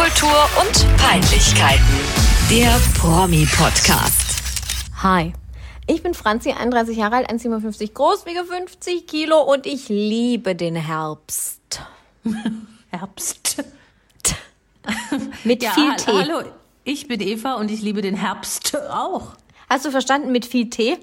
Popkultur und Peinlichkeiten. Der Promi-Podcast. Hi. Ich bin Franzi, 31 Jahre alt, 1,57 groß, wiege 50 Kilo und ich liebe den Herbst. Herbst. Mit Ja, viel Tee. hallo, ich bin Eva und ich liebe den Herbst auch. Hast du verstanden? Mit viel Tee?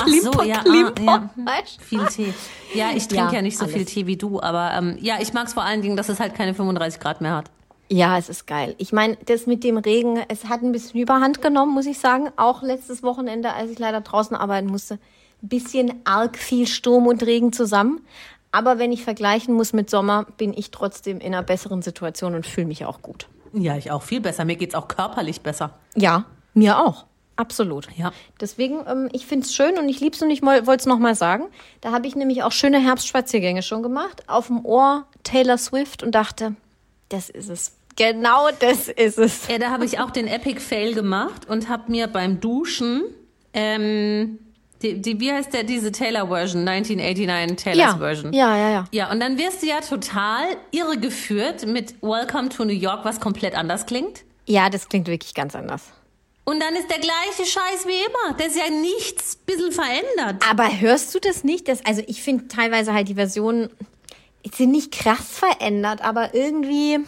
Ach so, Klimper, ja, ah, Klimper, ja. weißt du? Viel Tee. Ja, ich trinke Ja, ja, nicht so alles. viel Tee wie du, aber ähm, ja, ich mag es vor allen Dingen, dass es halt keine 35 Grad mehr hat. Ja, es ist geil. Ich meine, das mit dem Regen, es hat ein bisschen Überhand genommen, muss ich sagen. Auch letztes Wochenende, als ich leider draußen arbeiten musste. Ein bisschen arg viel Sturm und Regen zusammen. Aber wenn ich vergleichen muss mit Sommer, bin ich trotzdem in einer besseren Situation und fühle mich auch gut. Ja, ich auch viel besser. Mir geht's auch körperlich besser. Ja, mir auch. Absolut. Ja. Deswegen, ähm, ich finde es schön und ich liebe es und ich wollte es nochmal sagen. Da habe ich nämlich auch schöne Herbstspaziergänge schon gemacht. Auf dem Ohr Taylor Swift und dachte, das ist es. Genau das ist es. Ja, da habe ich auch den Epic Fail gemacht und habe mir beim Duschen ähm, die, die, wie heißt der, diese Taylor-Version, 1989 Taylors Ja, Version. ja, ja, ja. Ja, und dann wirst du ja total irregeführt mit Welcome to New York, was komplett anders klingt. Ja, das klingt wirklich ganz anders. Und dann ist der gleiche Scheiß wie immer. Das ist ja nichts bisschen verändert. Aber hörst du das nicht? Das, also ich finde teilweise halt die Versionen sind nicht krass verändert, aber irgendwie.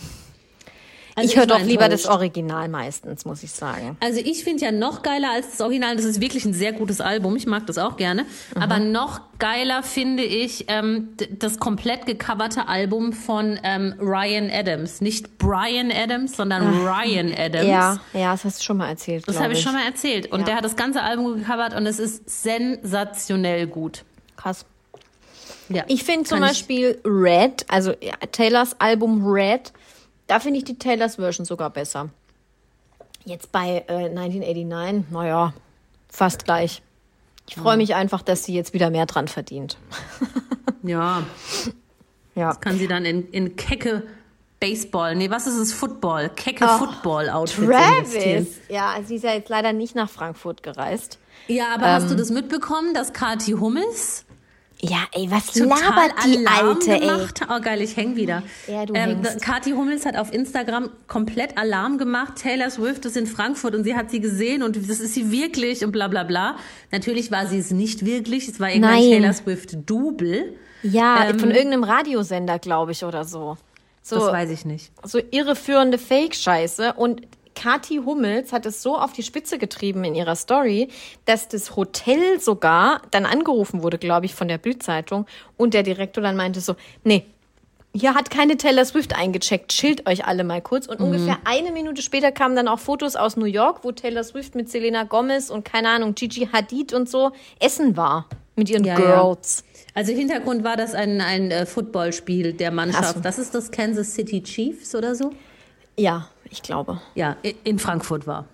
Also ich höre doch lieber das. Original meistens, muss ich sagen. Also ich finde ja noch geiler als das Original. Das ist wirklich ein sehr gutes Album. Ich mag das auch gerne. Aber noch geiler finde ich ähm, das komplett gecoverte Album von ähm, Ryan Adams. Nicht Brian Adams, sondern Ryan Adams. Ja, ja, das hast du schon mal erzählt. Das habe ich schon mal erzählt. Und Ja. der hat das ganze Album gecovert und es ist sensationell gut. Krass. Ja. Ich finde zum Beispiel Red, also Taylors Album Red, da finde ich die Taylors Version sogar besser. Jetzt bei äh, 1989, naja, fast gleich. Ich freue mich einfach, dass sie jetzt wieder mehr dran verdient. Ja, Ja. kann sie dann in, in kecke Baseball, nee, was ist es? Football, kecke Oh, Football-Outfits investieren. Travis! Ja, sie ist ja jetzt leider nicht nach Frankfurt gereist. Ja, aber hast du das mitbekommen, dass Kathi Hummels Ja, ey, was total labert die Alarm Alte, ey? gemacht? Oh geil, ich häng wieder. Ja, du ähm, hängst. Kathi Hummels hat auf Instagram komplett Alarm gemacht. Taylor Swift ist in Frankfurt und sie hat sie gesehen und das ist sie wirklich und bla bla bla. Natürlich war sie es nicht wirklich. Es war irgendein Nein. Taylor Swift-Double. Ja, Ähm, von irgendeinem Radiosender, glaube ich, oder so. So, Das weiß ich nicht. so irreführende Fake-Scheiße. Und Kathi Hummels hat es so auf die Spitze getrieben in ihrer Story, dass das Hotel sogar dann angerufen wurde, glaube ich, von der Bildzeitung. Und der Direktor dann meinte so, nee, hier hat keine Taylor Swift eingecheckt, chillt euch alle mal kurz. Und ungefähr eine Minute später kamen dann auch Fotos aus New York, wo Taylor Swift mit Selena Gomez und keine Ahnung, Gigi Hadid und so essen war. Mit ihren Ja, ja. Girls. Also Hintergrund war das ein, ein äh, Footballspiel der Mannschaft. So. Das ist das Kansas City Chiefs oder so? Ja, ich glaube. Ja, in Frankfurt war.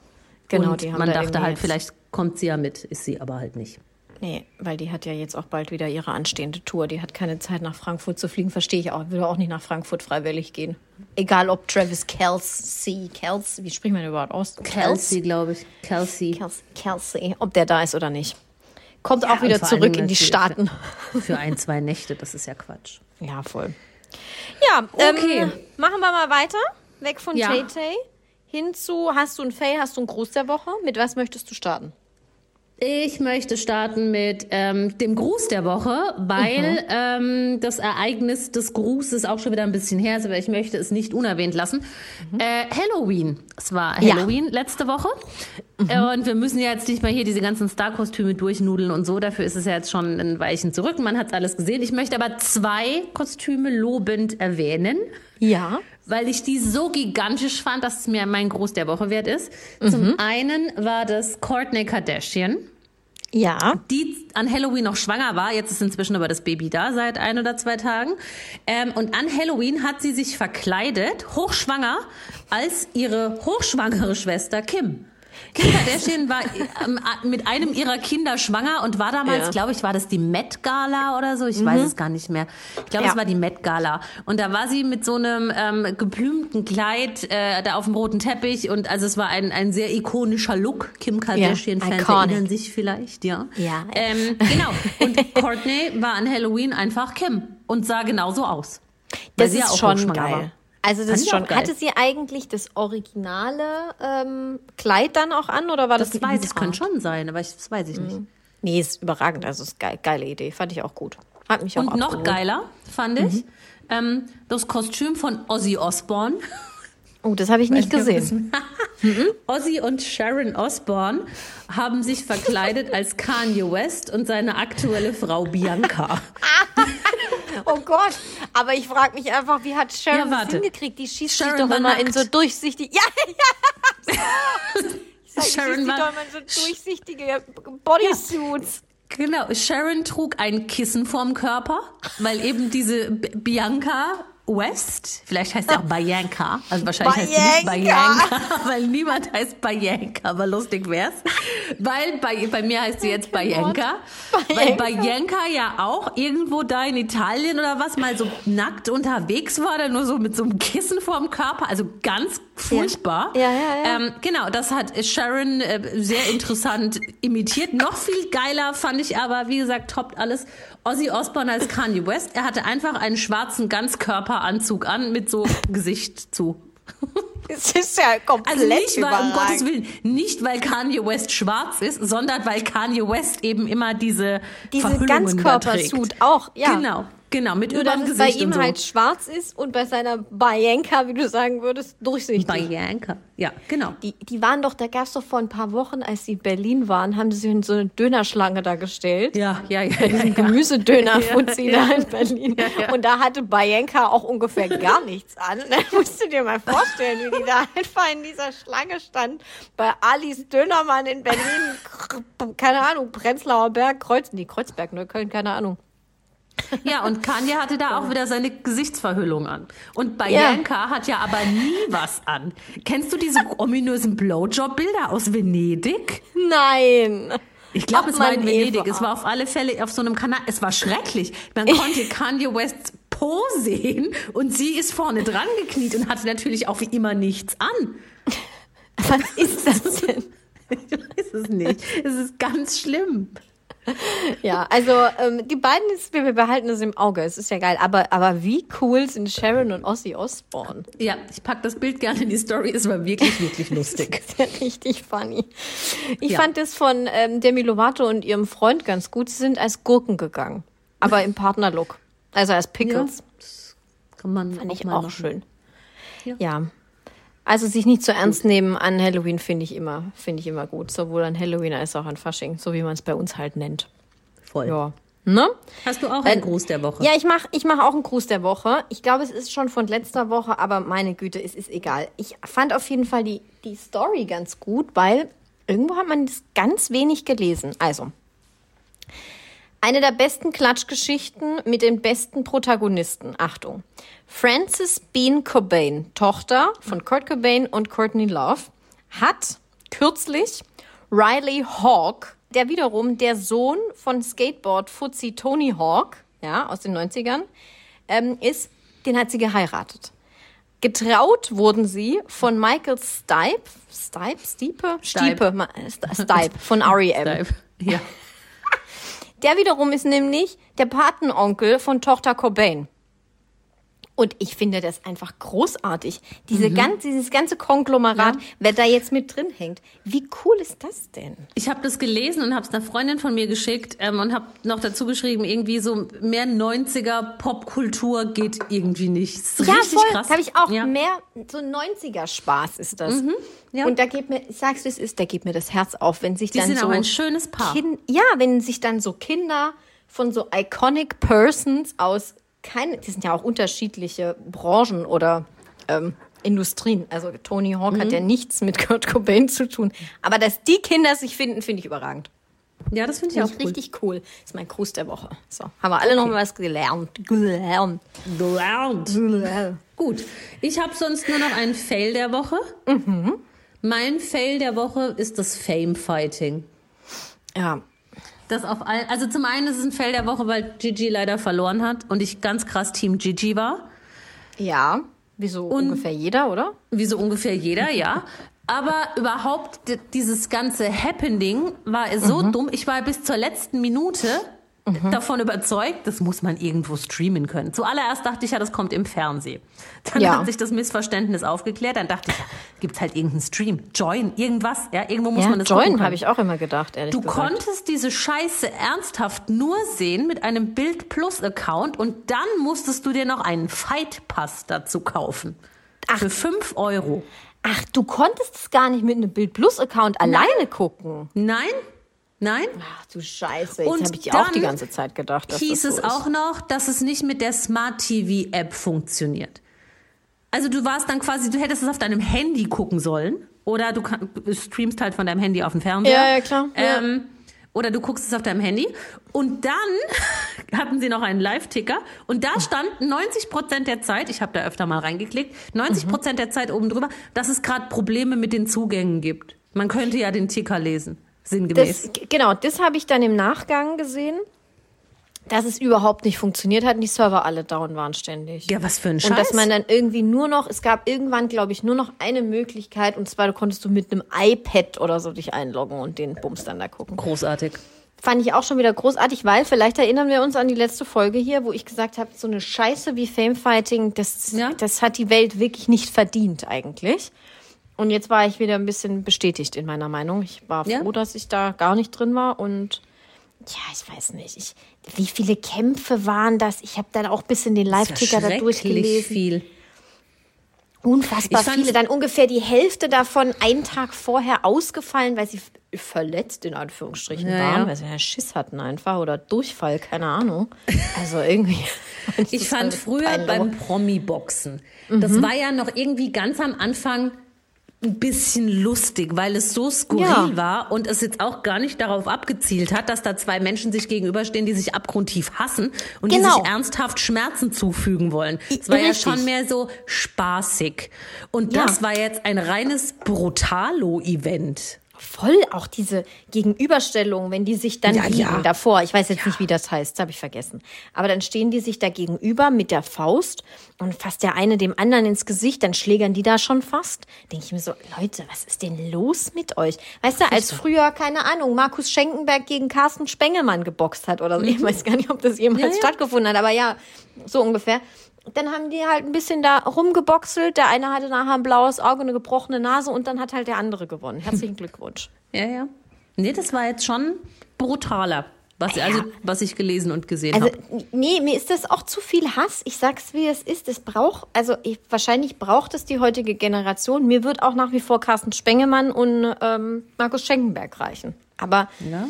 Genau, und die haben man da dachte halt, vielleicht kommt sie ja mit, ist sie aber halt nicht. Nee, weil die hat ja jetzt auch bald wieder ihre anstehende Tour. Die hat keine Zeit nach Frankfurt zu fliegen, verstehe ich auch. Würde auch nicht nach Frankfurt freiwillig gehen. Egal ob Travis Kelsey, Kelsey, wie spricht man überhaupt aus? Kelsey, glaube ich. Kelsey. Kelsey, Kelsey, ob der da ist oder nicht. Kommt Ja, auch wieder zurück in die Staaten. Für, für ein, zwei Nächte, das ist ja Quatsch. Ja, voll. Ja, Okay. ähm, machen wir mal weiter. Weg von Ja. Tay Tay. Hin zu, hast du ein Fail, hast du einen Gruß der Woche? Mit was möchtest du starten? Ich möchte starten mit ähm, dem Gruß der Woche, weil ähm, das Ereignis des Grußes auch schon wieder ein bisschen her ist, aber ich möchte es nicht unerwähnt lassen. Äh, Halloween. Es war Ja. Halloween letzte Woche. Äh, Und wir müssen ja jetzt nicht mal hier diese ganzen Star-Kostüme durchnudeln und so. Dafür ist es ja jetzt schon ein Weilchen zurück. Man hat alles gesehen. Ich möchte aber zwei Kostüme lobend erwähnen Ja. Weil ich die so gigantisch fand, dass es mir mein Gruß der Woche wert ist. Zum einen war das Courtney Kardashian, Ja. die an Halloween noch schwanger war. Jetzt ist inzwischen aber das Baby da seit ein oder zwei Tagen. Ähm, und an Halloween hat sie sich verkleidet, hochschwanger, als ihre hochschwangere Schwester Kim. Kim Kardashian war ähm, mit einem ihrer Kinder schwanger und war damals, Ja. glaube ich, war das die Met Gala oder so? Ich weiß es gar nicht mehr. Ich glaube, Ja. es war die Met Gala. Und da war sie mit so einem ähm, geblümten Kleid äh, da auf dem roten Teppich und also es war ein, ein sehr ikonischer Look. Kim Kardashian-Fans iconic. erinnern sich vielleicht, ja. Ja. Ähm, genau. Und Courtney war an Halloween einfach Kim und sah genauso aus. Das sie ja ist auch schon geil. war. Also das ich schon. Hatte sie eigentlich das originale ähm, Kleid dann auch an oder war das, Das ein weiß ich, Imitat? könnte schon sein, aber ich, das weiß ich nicht. Nee, ist überragend. Also ist geil, geile Idee. Fand ich auch gut. Hat mich auch Und noch abgeholt. geiler fand ich ähm, das Kostüm von Ozzy Osbourne. Oh, das habe ich nicht Weiß gesehen. Ozzy und Sharon Osbourne haben sich verkleidet als Kanye West und seine aktuelle Frau Bianca. Oh Gott. Aber ich frage mich einfach, wie hat Sharon Ja, das hingekriegt? Die schießt Sharon sich doch immer in so durchsichtig. Ja, ja. Sag, die Sharon war- doch immer in so durchsichtige Bodysuits. Genau, Sharon trug ein Kissen vorm Körper, weil eben diese B Bianca West, vielleicht heißt sie auch Bianca, also wahrscheinlich heißt sie nicht Bianca. Bianca, weil niemand heißt Bianca, aber lustig wär's. Weil bei, bei mir heißt sie jetzt Bianca, weil Bianca ja auch irgendwo da in Italien oder was mal so nackt unterwegs war, dann nur so mit so einem Kissen vorm Körper, also ganz furchtbar. Ja, ja, ja. Ähm, genau, das hat Sharon äh, sehr interessant imitiert. Noch viel geiler fand ich aber, wie gesagt, toppt alles Ozzy Osbourne als Kanye West. Er hatte einfach einen schwarzen Ganzkörperanzug an mit so Gesicht zu. Es ist ja komplett Also nicht, weil, um. Gottes Willen, nicht weil Kanye West schwarz ist, sondern weil Kanye West eben immer diese Diese. Ganzkörpersuit auch, ja. Genau, genau, mit Nur, überm dass es bei Gesicht ihm so. halt schwarz ist und bei seiner Bianca, wie du sagen würdest, durchsichtig. Bianca. Ja, genau. Die, die waren doch, da gab es doch vor ein paar Wochen, als sie in Berlin waren, haben sie sich in so eine Dönerschlange da gestellt. Ja, ja, ja. ja, ja. Gemüsedöner Fuzzi Ja, da in Berlin. ja. Und da hatte Bianca auch ungefähr gar nichts an. Da musst du dir mal vorstellen, wie die da einfach in dieser Schlange stand. Bei Alice Dönermann in Berlin, keine Ahnung, Prenzlauer Berg, Kreuz, nee, Kreuzberg, Neukölln, keine Ahnung. Ja, und Kanye hatte da auch wieder seine Gesichtsverhüllung an. Und Bianca hat ja aber nie was an. Kennst du diese ominösen Blowjob-Bilder aus Venedig? Nein. Ich glaube, es war in Venedig. Eva. Es war auf alle Fälle auf so einem Kanal. Es war schrecklich. Man konnte Kanye Wests Po sehen und sie ist vorne dran gekniet und hatte natürlich auch wie immer nichts an. Was ist das denn? Ich weiß es nicht. Es ist ganz schlimm. Ja, also ähm, die beiden, ist, wir wir behalten es im Auge. Es ist ja geil. Aber, aber wie cool sind Sharon und Ozzy Osbourne? Ja, ich pack das Bild gerne in die Story. Es war wirklich, wirklich lustig. Das ist ja richtig funny. Ich Ja. fand es von ähm, Demi Lovato und ihrem Freund ganz gut. Sie sind als Gurken gegangen, aber im Partnerlook. Also als Pickles. das kann man Fand ich mal auch machen. schön. Ja. Ja. Also sich nicht zu ernst nehmen an Halloween finde ich immer, finde ich immer gut. Sowohl an Halloween als auch an Fasching, so wie man es bei uns halt nennt. Voll. Ja. Ne? Hast du auch einen Gruß der Woche? Ja, ich mache ich mach auch einen Gruß der Woche. Ich glaube, es ist schon von letzter Woche, aber meine Güte, es ist egal. Ich fand auf jeden Fall die, die Story ganz gut, weil irgendwo hat man das ganz wenig gelesen. Also, eine der besten Klatschgeschichten mit den besten Protagonisten. Achtung. Frances Bean Cobain, Tochter von Kurt Cobain und Courtney Love, hat kürzlich Riley Hawk, der wiederum der Sohn von Skateboard-Fuzzi Tony Hawk, ja, aus den 90ern, ähm, ist, den hat sie geheiratet. Getraut wurden sie von Michael Stipe, Stipe, Stipe? Stipe, Ma- St- Stipe von R.E.M. Ja. Der wiederum ist nämlich der Patenonkel von Tochter Cobain. Und ich finde das einfach großartig. Diese ganz, dieses ganze Konglomerat, Mhm. Ja. wer da jetzt mit drin hängt. Wie cool ist das denn? Ich habe das gelesen und habe es einer Freundin von mir geschickt ähm, und habe noch dazu geschrieben, irgendwie so mehr 90er Popkultur geht irgendwie nicht. Das ist Ja, richtig voll. krass. Habe ich auch Ja. mehr, so 90er Spaß ist das. ja. Und da geht mir, ich sag's wie es ist, da geht mir das Herz auf, wenn sich Die dann sind so ein schönes Paar. Kin ja, wenn sich dann so Kinder von so iconic Persons aus keine, die sind ja auch unterschiedliche Branchen oder ähm, Industrien. Also Tony Hawk Mhm. hat ja nichts mit Kurt Cobain zu tun. Aber dass die Kinder sich finden, finde ich überragend. Ja, das finde ich auch ich cool. richtig cool. ist mein Gruß der Woche. So, haben wir alle noch mal was gelernt. Gelernt. Ground. Gut, ich habe sonst nur noch einen Fail der Woche. Mhm. Mein Fail der Woche ist das Fame-Fighting. Ja, Das auf all, also zum einen ist es ein Fail der Woche, weil Gigi leider verloren hat und ich ganz krass Team Gigi war. ja, wie so ungefähr jeder, oder? Wie so ungefähr jeder, ja. Aber überhaupt, dieses ganze Happening war so dumm. Ich war bis zur letzten Minute davon überzeugt, das muss man irgendwo streamen können. Zuallererst dachte ich ja, das kommt im Fernsehen. Dann Ja. hat sich das Missverständnis aufgeklärt. Dann dachte ich, ja, gibt's halt irgendeinen Stream, Join, irgendwas. Ja, irgendwo muss Ja, man das Join habe ich auch immer gedacht, ehrlich Du gesagt. konntest diese Scheiße ernsthaft nur sehen mit einem Bild Plus Account und dann musstest du dir noch einen Fight Pass dazu kaufen. Für 5 Euro. Ach, du konntest es gar nicht mit einem Bild Plus Account alleine gucken. Nein? Nein? Ach du Scheiße, jetzt Und habe ich auch die ganze Zeit gedacht, dass hieß das so es auch noch, dass es nicht mit der Smart TV App funktioniert. Also du warst dann quasi, du hättest es auf deinem Handy gucken sollen. Oder du, kann, du streamst halt von deinem Handy auf den Fernseher. Ja, ja, klar. Ja. Ähm, oder du guckst es auf deinem Handy. Und dann hatten sie noch einen Live-Ticker. Und da stand 90 Prozent der Zeit, ich habe da öfter mal reingeklickt, 90 Mhm. Prozent der Zeit oben drüber, dass es gerade Probleme mit den Zugängen gibt. Man könnte ja den Ticker lesen, sinngemäß. Das, genau, das habe ich dann im Nachgang gesehen, dass es überhaupt nicht funktioniert hat und die Server alle down waren ständig. ja, was für ein Und Scheiß. dass man dann irgendwie nur noch, es gab irgendwann, glaube ich, nur noch eine Möglichkeit und zwar, du konntest du mit einem iPad oder so dich einloggen und den Bums dann da gucken. Großartig. Fand ich auch schon wieder großartig, weil vielleicht erinnern wir uns an die letzte Folge hier, wo ich gesagt habe, so eine Scheiße wie Famefighting, das, Ja. das hat die Welt wirklich nicht verdient eigentlich. Und jetzt war ich wieder ein bisschen bestätigt in meiner Meinung. Ich war Ja. froh, dass ich da gar nicht drin war und ja, ich weiß nicht. Ich, wie viele Kämpfe waren das? Ich habe dann auch bis in den Live-Ticker da Schrecklich durchgelesen. viel. Unfassbar viele. Dann ungefähr die Hälfte davon einen Tag vorher ausgefallen, weil sie verletzt in Anführungsstrichen Ja, waren, ja. weil sie ja Schiss hatten einfach oder Durchfall, keine Ahnung. Also irgendwie. Ich fand früher beim Promi-Boxen, Mhm. das war ja noch irgendwie ganz am Anfang ein bisschen lustig, weil es so skurril Ja. war und es jetzt auch gar nicht darauf abgezielt hat, dass da zwei Menschen sich gegenüberstehen, die sich abgrundtief hassen und die Genau. sich ernsthaft Schmerzen zufügen wollen. Es war ja Richtig. schon mehr so spaßig. Und Ja. das war jetzt ein reines Brutalo-Event. Voll auch diese Gegenüberstellung, wenn die sich dann Ja, liegen ja. davor. Ich weiß jetzt nicht, wie das heißt, habe ich vergessen. Aber dann stehen die sich da gegenüber mit der Faust und fasst der eine dem anderen ins Gesicht, dann schlägern die da schon fast. Denke ich mir so, Leute, was ist denn los mit euch? Weißt du, als früher, keine Ahnung, Markus Schenkenberg gegen Carsten Spengelmann geboxt hat oder so. Ich weiß gar nicht, ob das jemals Mhm. Ja, ja. stattgefunden hat, aber ja, so ungefähr. Dann haben die halt ein bisschen da rumgeboxelt. Der eine hatte nachher ein blaues Auge, eine gebrochene Nase und dann hat halt der andere gewonnen. Herzlichen Glückwunsch. Ja, ja. Nee, das war jetzt schon brutaler, was, also, was ich gelesen und gesehen Also, habe. nee, mir ist das auch zu viel Hass. Ich sag's, wie es ist. Es braucht, also ich, wahrscheinlich braucht es die heutige Generation. Mir wird auch nach wie vor Carsten Spengemann und ähm, Markus Schenkenberg reichen. Aber Ja.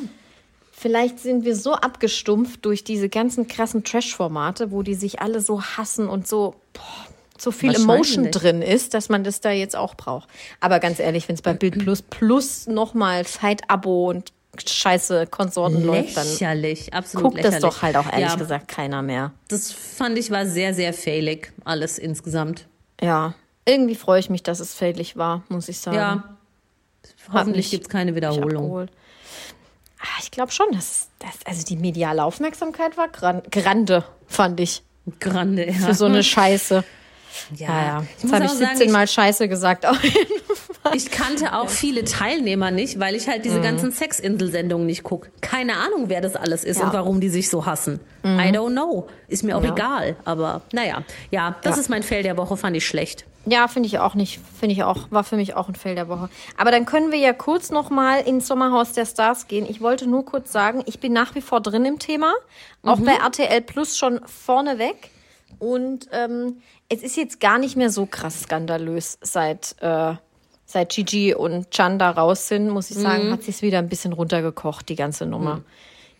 Vielleicht sind wir so abgestumpft durch diese ganzen krassen Trash-Formate, wo die sich alle so hassen und so, boah, so viel Emotion drin ist, dass man das da jetzt auch braucht. Aber ganz ehrlich, wenn es bei Bild Plus plus nochmal Fight-Abo und scheiße Konsorten läuft, dann Lächerlich, absolut guckt lächerlich. das doch halt auch ehrlich ja, gesagt keiner mehr. Das fand ich war sehr, sehr failig, alles insgesamt. Ja, irgendwie freue ich mich, dass es fällig war, muss ich sagen. Ja. Hoffentlich gibt es keine Wiederholung. Ah, Ich glaube schon, dass, dass also die mediale Aufmerksamkeit war gran grande, fand ich, Grande, ja. für so eine Scheiße. ja, Ja, ja. Jetzt habe auch ich sagen, 17 Mal Scheiße gesagt. Auf jeden. Ich kannte auch viele Teilnehmer nicht, weil ich halt Mhm. diese ganzen Sexinsel-Sendungen nicht gucke. Keine Ahnung, wer das alles ist Ja. Mhm. und warum die sich so hassen. I don't know. Ist mir auch Ja. egal. Aber naja, ja, das Ja. ist mein Fail der Woche, fand ich schlecht. Ja, finde ich auch nicht. Finde ich auch, war für mich auch ein Fail der Woche. Aber dann können wir ja kurz noch mal ins Sommerhaus der Stars gehen. Ich wollte nur kurz sagen, ich bin nach wie vor drin im Thema. Auch bei RTL Plus schon vorneweg. Und ähm, es ist jetzt gar nicht mehr so krass skandalös, seit, äh, seit Gigi und Chan da raus sind, muss ich sagen, hat sich's wieder ein bisschen runtergekocht, die ganze Nummer.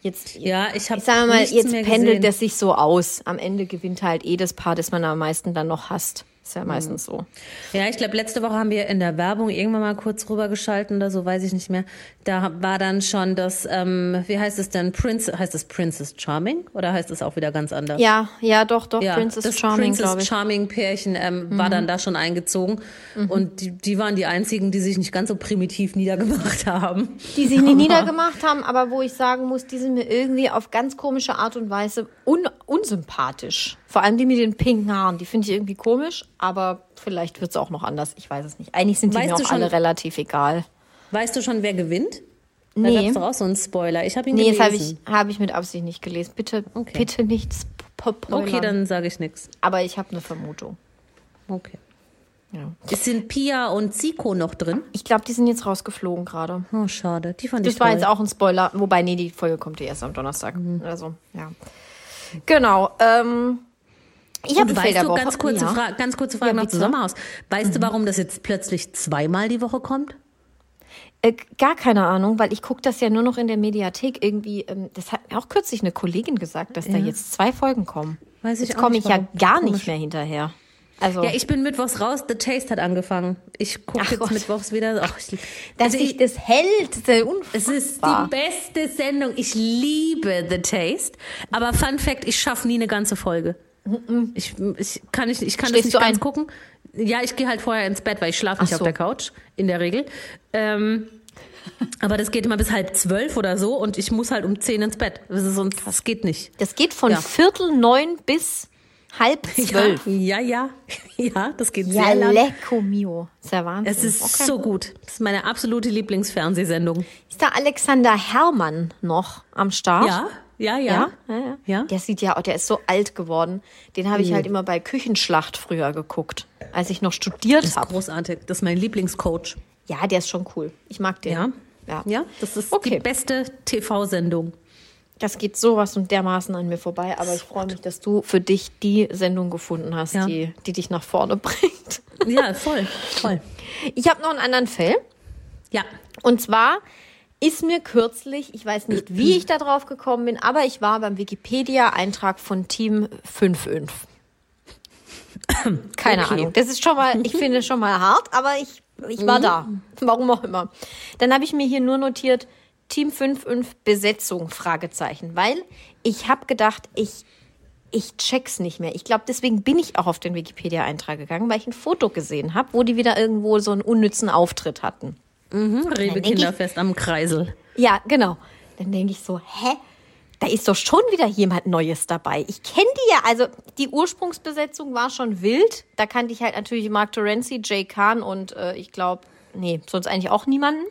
Jetzt, Ja, ich habe ich sage mal, jetzt pendelt gesehen. das sich so aus. Am Ende gewinnt halt eh das Paar, das man am meisten dann noch hasst. Ist ja meistens so. Ja, ich glaube, letzte Woche haben wir in der Werbung irgendwann mal kurz rübergeschalten oder so, weiß ich nicht mehr. Da war dann schon das, ähm, wie heißt es denn, Prince, heißt es Princess Charming oder heißt es auch wieder ganz anders? Ja, ja, doch, doch. Ja, Princess das Charming, Princess. Mhm. Charming Pärchen ähm, war dann da schon eingezogen und die, die waren die einzigen, die sich nicht ganz so primitiv niedergemacht haben. die sich nie niedergemacht haben, aber wo ich sagen muss, die sind mir irgendwie auf ganz komische Art und Weise un unsympathisch. Vor allem die mit den pinken Haaren, die finde ich irgendwie komisch, aber vielleicht wird es auch noch anders. Ich weiß es nicht. Eigentlich sind die Weißt mir du auch schon- alle relativ egal. Weißt du schon, wer gewinnt? Da Nee. gab es doch auch so einen Spoiler. Ich habe ihn Nee, das habe gelesen. ich, hab ich mit Absicht nicht gelesen. Bitte, Okay. bitte nicht spoilern. Okay, dann sage ich nichts. Aber ich habe eine Vermutung. Okay. Ja. Sind Pia und Zico noch drin? Ich glaube, die sind jetzt rausgeflogen gerade. Oh, schade. Die fand ich Das war toll. jetzt auch ein Spoiler. Wobei, nee, die Folge kommt ja erst am Donnerstag. Also, ja. Genau. Ähm, ich habe weißt du, ganz kurze, ja. Fra ganz kurze Frage Ja, noch bitte. zu Sommerhaus. Weißt du, warum das jetzt plötzlich zweimal die Woche kommt? Äh, gar keine Ahnung, weil ich gucke das ja nur noch in der Mediathek irgendwie. Ähm, das hat mir auch kürzlich eine Kollegin gesagt, dass da jetzt zwei Folgen kommen. Weiß ich jetzt komme ich ja gar nicht mehr hinterher. Also, Ja, ich bin mittwochs raus. The Taste hat angefangen. Ich gucke jetzt Gott. mittwochs wieder. Ach, ich, dass also ich, das hält, ist ja es ist die beste Sendung. Ich liebe The Taste. Aber Fun Fact, ich schaffe nie eine ganze Folge. Ich, ich kann, nicht, ich kann das nicht ganz ein? gucken. Ja, ich gehe halt vorher ins Bett, weil ich schlafe nicht Ach auf so. der Couch, in der Regel. Ähm, aber das geht immer bis halb zwölf oder so und ich muss halt um zehn ins Bett. Das, ist sonst, das geht nicht. Das geht von Ja. Viertel neun bis halb zwölf. Ja, ja, ja, das geht Ja, sehr lang. lecco mio. Ist ja Wahnsinn. Es ist Okay. so gut. Das ist meine absolute Lieblingsfernsehsendung. Ist da Alexander Herrmann noch am Start? Ja, ja, ja. Ja, ja, ja. Ja. Der sieht ja, der ist so alt geworden. Den habe ich halt immer bei Küchenschlacht früher geguckt, als ich noch studiert Das ist habe. großartig. Das ist mein Lieblingscoach. Ja, der ist schon cool. Ich mag den. Ja. ja. Ja, das ist Okay. die beste TV-Sendung. Das geht sowas und dermaßen an mir vorbei. Aber ich freue mich, dass du für dich die Sendung gefunden hast, Ja. die, die dich nach vorne bringt. Ja, voll, voll. Ich habe noch einen anderen Fall. Ja, Und zwar ist mir kürzlich, ich weiß nicht, wie ich da drauf gekommen bin, aber ich war beim Wikipedia-Eintrag von Team 55. Keine Okay. Ahnung. Das ist schon mal, ich finde schon mal hart, aber ich, ich war da. Warum auch immer. Dann habe ich mir hier nur notiert, Team 55 Besetzung, Fragezeichen, weil ich habe gedacht, ich, ich check's nicht mehr. Ich glaube, deswegen bin ich auch auf den Wikipedia-Eintrag gegangen, weil ich ein Foto gesehen habe, wo die wieder irgendwo so einen unnützen Auftritt hatten. Rewe denk ich- Kinderfest am Kreisel. Ja, genau. Dann denke ich so, hä? Da ist doch schon wieder jemand Neues dabei. Ich kenne die ja, also die Ursprungsbesetzung war schon wild. Da kannte ich halt natürlich Mark Terenzi, Jay Kahn und äh, ich glaube, nee, sonst eigentlich auch niemanden.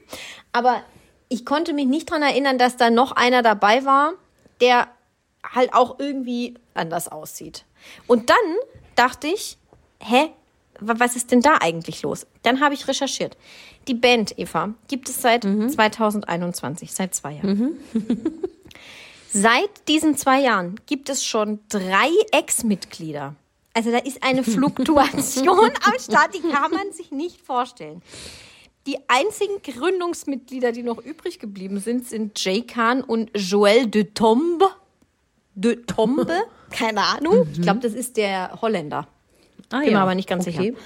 Aber ich konnte mich nicht dran erinnern, dass da noch einer dabei war, der halt auch irgendwie anders aussieht. Und dann dachte ich, hä, wa- was ist denn da eigentlich los? Dann habe ich recherchiert. Die Band Eva gibt es seit 2021, seit zwei Jahren. seit diesen zwei Jahren gibt es schon drei Ex-Mitglieder. Also da ist eine Fluktuation am Start, die kann man sich nicht vorstellen. Die einzigen Gründungsmitglieder, die noch übrig geblieben sind, sind Jay Khan und Joël de Tombe. De Tombe? Keine Ahnung. Ich glaube, das ist der Holländer. Ah, Bin mir aber nicht ganz okay. sicher.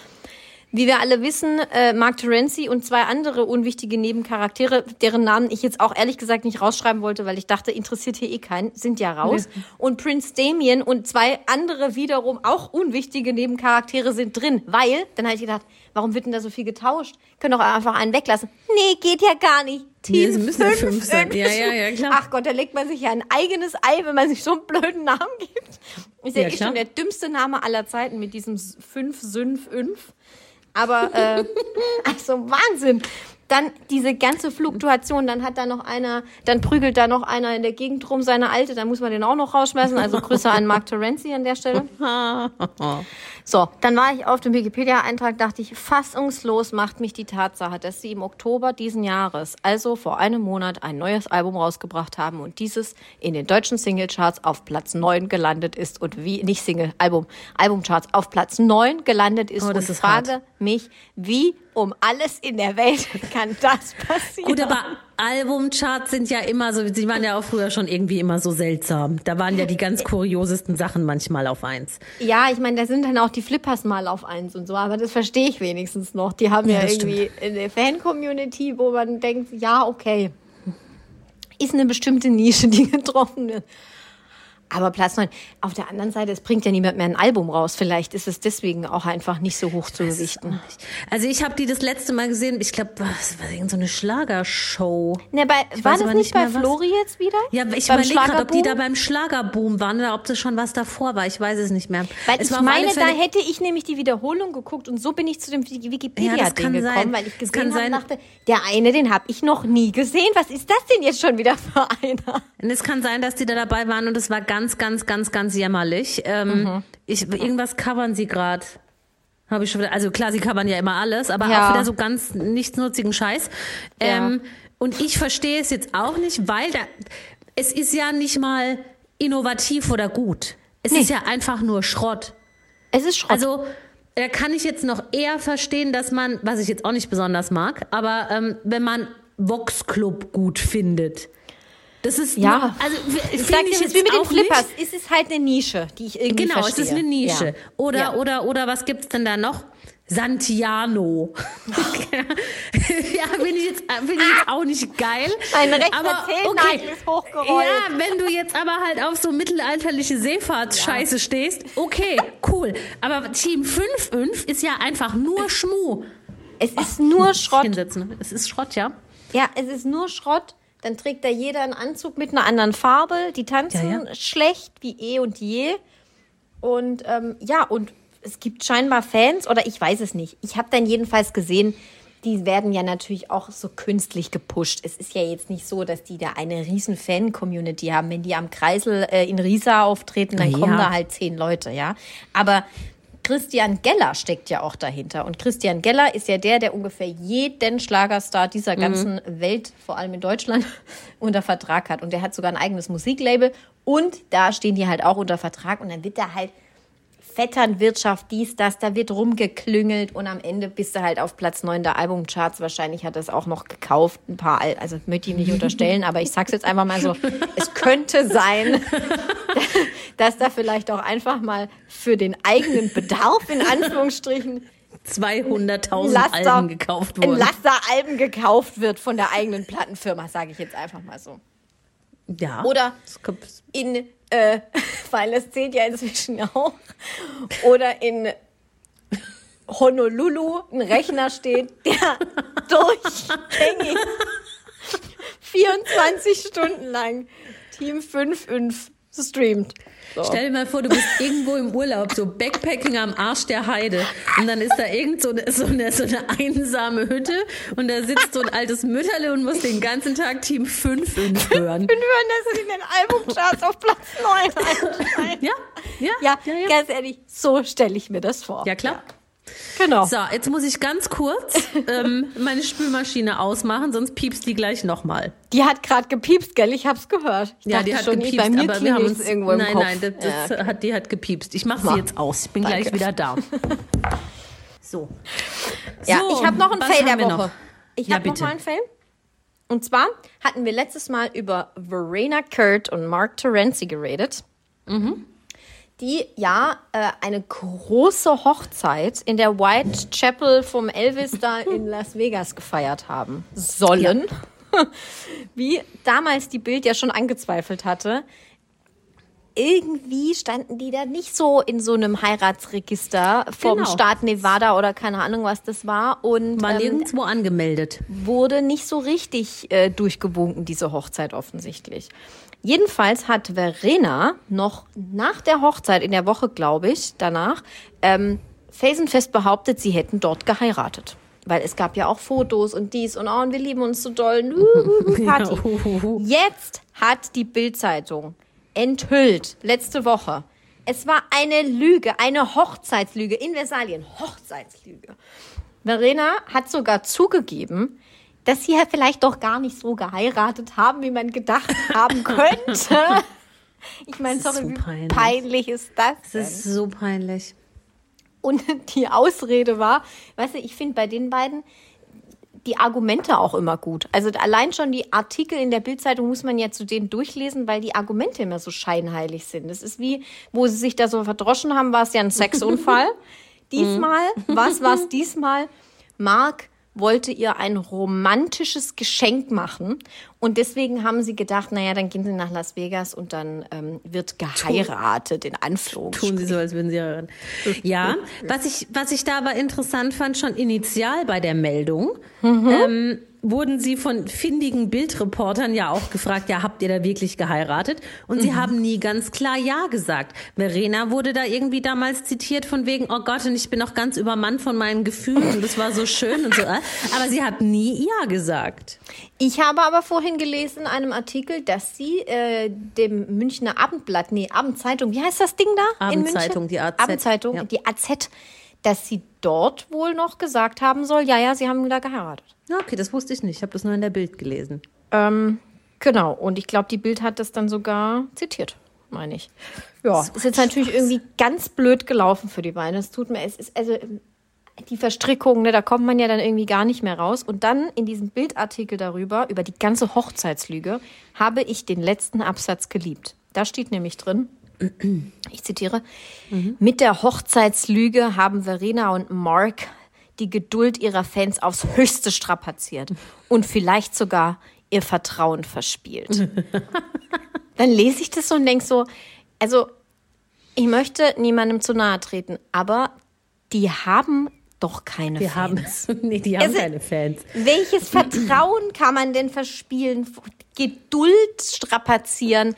Wie wir alle wissen, äh, Mark Terenzi und zwei andere unwichtige Nebencharaktere, deren Namen ich jetzt auch ehrlich gesagt nicht rausschreiben wollte, weil ich dachte, interessiert hier eh keinen, sind ja raus. Und Prince Damien und zwei andere wiederum auch unwichtige Nebencharaktere sind drin, weil, dann habe ich gedacht, warum wird denn da so viel getauscht? Können doch einfach einen weglassen. Nee, geht ja gar nicht. Nee, Team es müssen fünf, fünf sein. fünf. Ja, ja, ja, klar. Ach Gott, da legt man sich ja ein eigenes Ei, wenn man sich so einen blöden Namen gibt. Ist ja, Ja, eh schon der dümmste Name aller Zeiten mit diesem 5, 5, 5. Aber, äh, also Wahnsinn. Dann diese ganze Fluktuation, dann hat da noch einer, dann prügelt da noch einer in der Gegend rum, seine Alte, dann muss man den auch noch rausschmeißen. Also Grüße an Mark Terenzi an der Stelle. So, dann war ich auf dem Wikipedia-Eintrag, dachte ich, fassungslos macht mich die Tatsache, dass sie im Oktober diesen Jahres, also vor einem Monat, ein neues Album rausgebracht haben und dieses in den deutschen Singlecharts auf Platz 9 gelandet ist und wie, nicht Single, Album, Albumcharts auf Platz 9 gelandet ist Oh, und frage hart. mich, wie um alles in der Welt kann das passieren? Gut, aber Albumcharts sind ja immer so, sie waren ja auch früher schon irgendwie immer so seltsam. Da waren ja die ganz kuriosesten Sachen manchmal auf eins. Ja, ich meine, da sind dann auch die Flippers mal auf eins und so, aber das verstehe ich wenigstens noch. Die haben ja, Ja, irgendwie eine Fan-Community, wo man denkt, ja, okay, ist eine bestimmte Nische, die getroffen wird. Aber Platz 9. Auf der anderen Seite, es bringt ja niemand mehr ein Album raus. Vielleicht ist es deswegen auch einfach nicht so hoch zu gewichten. Also ich habe die das letzte Mal gesehen, ich glaube, das war irgend so eine Schlagershow. Ne, bei, Ich war das nicht nicht bei. Flori jetzt wieder? Ja, ich überlege gerade, ob die da beim Schlagerboom waren oder ob das schon was davor war. Ich weiß es nicht mehr. Weil es ich meine, da hätte ich nämlich die Wiederholung geguckt und so bin ich zu dem Ja, Wikipedia-Ding kann gekommen, weil ich gesehen habe, dachte, der eine, den habe ich noch nie gesehen. Was ist das denn jetzt schon wieder für einer? Und es kann sein, dass die da dabei waren und es war ganz, ganz, ganz, ganz jämmerlich. Ähm, Mhm. ich, irgendwas covern sie gerade. Habe ich schon wieder, also klar, sie covern ja immer alles, aber Ja. auch wieder so ganz nichtsnutzigen Scheiß. Ähm, und ich verstehe es jetzt auch nicht, weil da, es ist ja nicht mal innovativ oder gut. Es ist ja einfach nur Schrott. Es ist Schrott. Also da kann ich jetzt noch eher verstehen, dass man, was ich jetzt auch nicht besonders mag, aber ähm, wenn man Vox Club gut findet. Das ist Ja. nur, also ich finde sag dir, ich es ist jetzt wie mit den Flippers. Nicht. Es ist halt eine Nische, die ich irgendwie Genau, verstehe. es ist eine Nische. Ja. Oder, Ja. oder, oder was gibt's denn da noch? Santiano. ja, finde ich, jetzt, finde ich jetzt auch nicht geil. Ein rechter aber Zehennagel ist hochgerollt. Ja, wenn du jetzt aber halt auf so mittelalterliche Seefahrtsscheiße stehst, okay, cool. Aber Team 5-5 ist ja einfach nur Schmu. Es ist nur Schrott. Hinsetzen. Es ist Schrott, ja. Ja, es ist nur Schrott. Dann trägt da jeder einen Anzug mit einer anderen Farbe. Die tanzen Ja, ja. schlecht wie eh und je. Und ähm, ja, und es gibt scheinbar Fans, oder ich weiß es nicht. Ich habe dann jedenfalls gesehen, die werden ja natürlich auch so künstlich gepusht. Es ist ja jetzt nicht so, dass die da eine riesen Fan-Community haben. Wenn die am Kreisel äh, in Riesa auftreten, dann Na kommen ja. da halt zehn Leute, ja. Aber Christian Geller steckt ja auch dahinter. Und Christian Geller ist ja der, der ungefähr jeden Schlagerstar dieser ganzen Welt, vor allem in Deutschland, unter Vertrag hat. Und der hat sogar ein eigenes Musiklabel. Und da stehen die halt auch unter Vertrag. Und dann wird da halt Vetternwirtschaft, dies, das, da wird rumgeklüngelt und am Ende bist du halt auf Platz 9 der Albumcharts. Wahrscheinlich hat er es auch noch gekauft, ein paar, Al also möchte ich ihm nicht unterstellen, aber ich sag's jetzt einfach mal so, es könnte sein, dass da vielleicht auch einfach mal für den eigenen Bedarf, in Anführungsstrichen, 200.000 Laster, Alben gekauft ein wurden. Laster Alben gekauft wird von der eigenen Plattenfirma, sage ich jetzt einfach mal so. Ja. Oder in, äh, weil es zählt ja inzwischen auch, oder in Honolulu ein Rechner steht, der durchgängig 24 Stunden lang Team 5-5 streamt. So. Stell dir mal vor, du bist irgendwo im Urlaub, so Backpacking am Arsch der Heide. Und dann ist da irgend so eine, so eine, so eine einsame Hütte und da sitzt so ein altes Mütterle und muss den ganzen Tag Team 5 hören. Ich bin hören, dass sie in den Albumcharts auf Platz 9 einsteigen. Ja, ja, Ja, ja, ja. ganz ehrlich, so stelle ich mir das vor. Ja, klar. Genau. So, jetzt muss ich ganz kurz ähm, meine Spülmaschine ausmachen, sonst piepst die gleich nochmal. Die hat gerade gepiepst, gell? Ich hab's gehört. Ich Ja, die hat schon, gepiepst, bei mir aber wir haben uns irgendwo im nein, Kopf. nein, das, das Ja, okay. hat die hat gepiepst. Ich mache Mach. sie jetzt aus. Ich bin Danke. gleich wieder da. So. Ja, So, ich habe noch ein was Fail der Woche. noch? Ich Ja, habe noch mal ein Fail. Und zwar hatten wir letztes Mal über Verena Kurt und Mark Terenzi geredet. Mhm. Die ja äh, eine große Hochzeit in der Whitechapel vom Elvis da in Las Vegas gefeiert haben sollen. Wie damals die Bild ja schon angezweifelt hatte. Irgendwie standen die da nicht so in so einem Heiratsregister vom Genau. Staat Nevada oder keine Ahnung, was das war. Und War ähm, nirgendwo angemeldet. wurde nicht so richtig äh, durchgewunken, diese Hochzeit offensichtlich. Jedenfalls hat Verena noch nach der Hochzeit, in der Woche, glaube ich, danach, ähm, felsenfest behauptet, sie hätten dort geheiratet. Weil es gab ja auch Fotos und dies und oh, und wir lieben uns so doll. Party. Jetzt hat die Bild-Zeitung enthüllt, letzte Woche. Es war eine Lüge, eine Hochzeitslüge in Versalien. Hochzeitslüge. Verena hat sogar zugegeben, dass sie ja vielleicht doch gar nicht so geheiratet haben, wie man gedacht haben könnte. Ich meine, sorry, so wie peinlich. peinlich ist das? Das ist so peinlich. Und die Ausrede war, weißt du, ich finde bei den beiden die Argumente auch immer gut. Also allein schon die Artikel in der Bildzeitung muss man ja zu denen durchlesen, weil die Argumente immer so scheinheilig sind. Das ist wie, wo sie sich da so verdroschen haben, war es ja ein Sexunfall. diesmal, was war es diesmal? Mark wollte ihr ein romantisches Geschenk machen. Und deswegen haben sie gedacht, naja, dann gehen sie nach Las Vegas und dann ähm, wird geheiratet in Anführungsstrichen. Tun sie so, als würden sie heiraten. Ja, was ich, was ich da aber interessant fand, schon initial bei der Meldung, ähm, wurden sie von findigen Bildreportern ja auch gefragt, ja, habt ihr da wirklich geheiratet? Und sie haben nie ganz klar Ja gesagt. Verena wurde da irgendwie damals zitiert von wegen, oh Gott, und ich bin noch ganz übermannt von meinen Gefühlen und das war so schön und so. äh. Aber sie hat nie Ja gesagt. Ich habe aber vorhin gelesen in einem Artikel, dass sie äh, dem Münchner Abendblatt, nee, Abendzeitung, wie heißt das Ding da? Abendzeitung, die AZ, Abendzeitung, ja. die AZ, dass sie dort wohl noch gesagt haben soll, ja, ja, sie haben da geheiratet. Okay, das wusste ich nicht. Ich habe das nur in der Bild gelesen. Ähm, genau, und ich glaube, die Bild hat das dann sogar zitiert, meine ich. Ja, ist jetzt natürlich irgendwie ganz blöd gelaufen für die beiden. Es tut mir, es ist, also die Verstrickung, ne, da kommt man ja dann irgendwie gar nicht mehr raus. Und dann in diesem Bildartikel darüber, über die ganze Hochzeitslüge, habe ich den letzten Absatz geliebt. Da steht nämlich drin, ich zitiere, mit der Hochzeitslüge haben Verena und Mark die Geduld ihrer Fans aufs Höchste strapaziert und vielleicht sogar ihr Vertrauen verspielt. Dann lese ich das so und denke so, also ich möchte niemandem zu nahe treten, aber die haben doch keine Wir Fans. haben, nee, die haben Also- keine Fans. Welches Vertrauen kann man denn verspielen? Geduld strapazieren?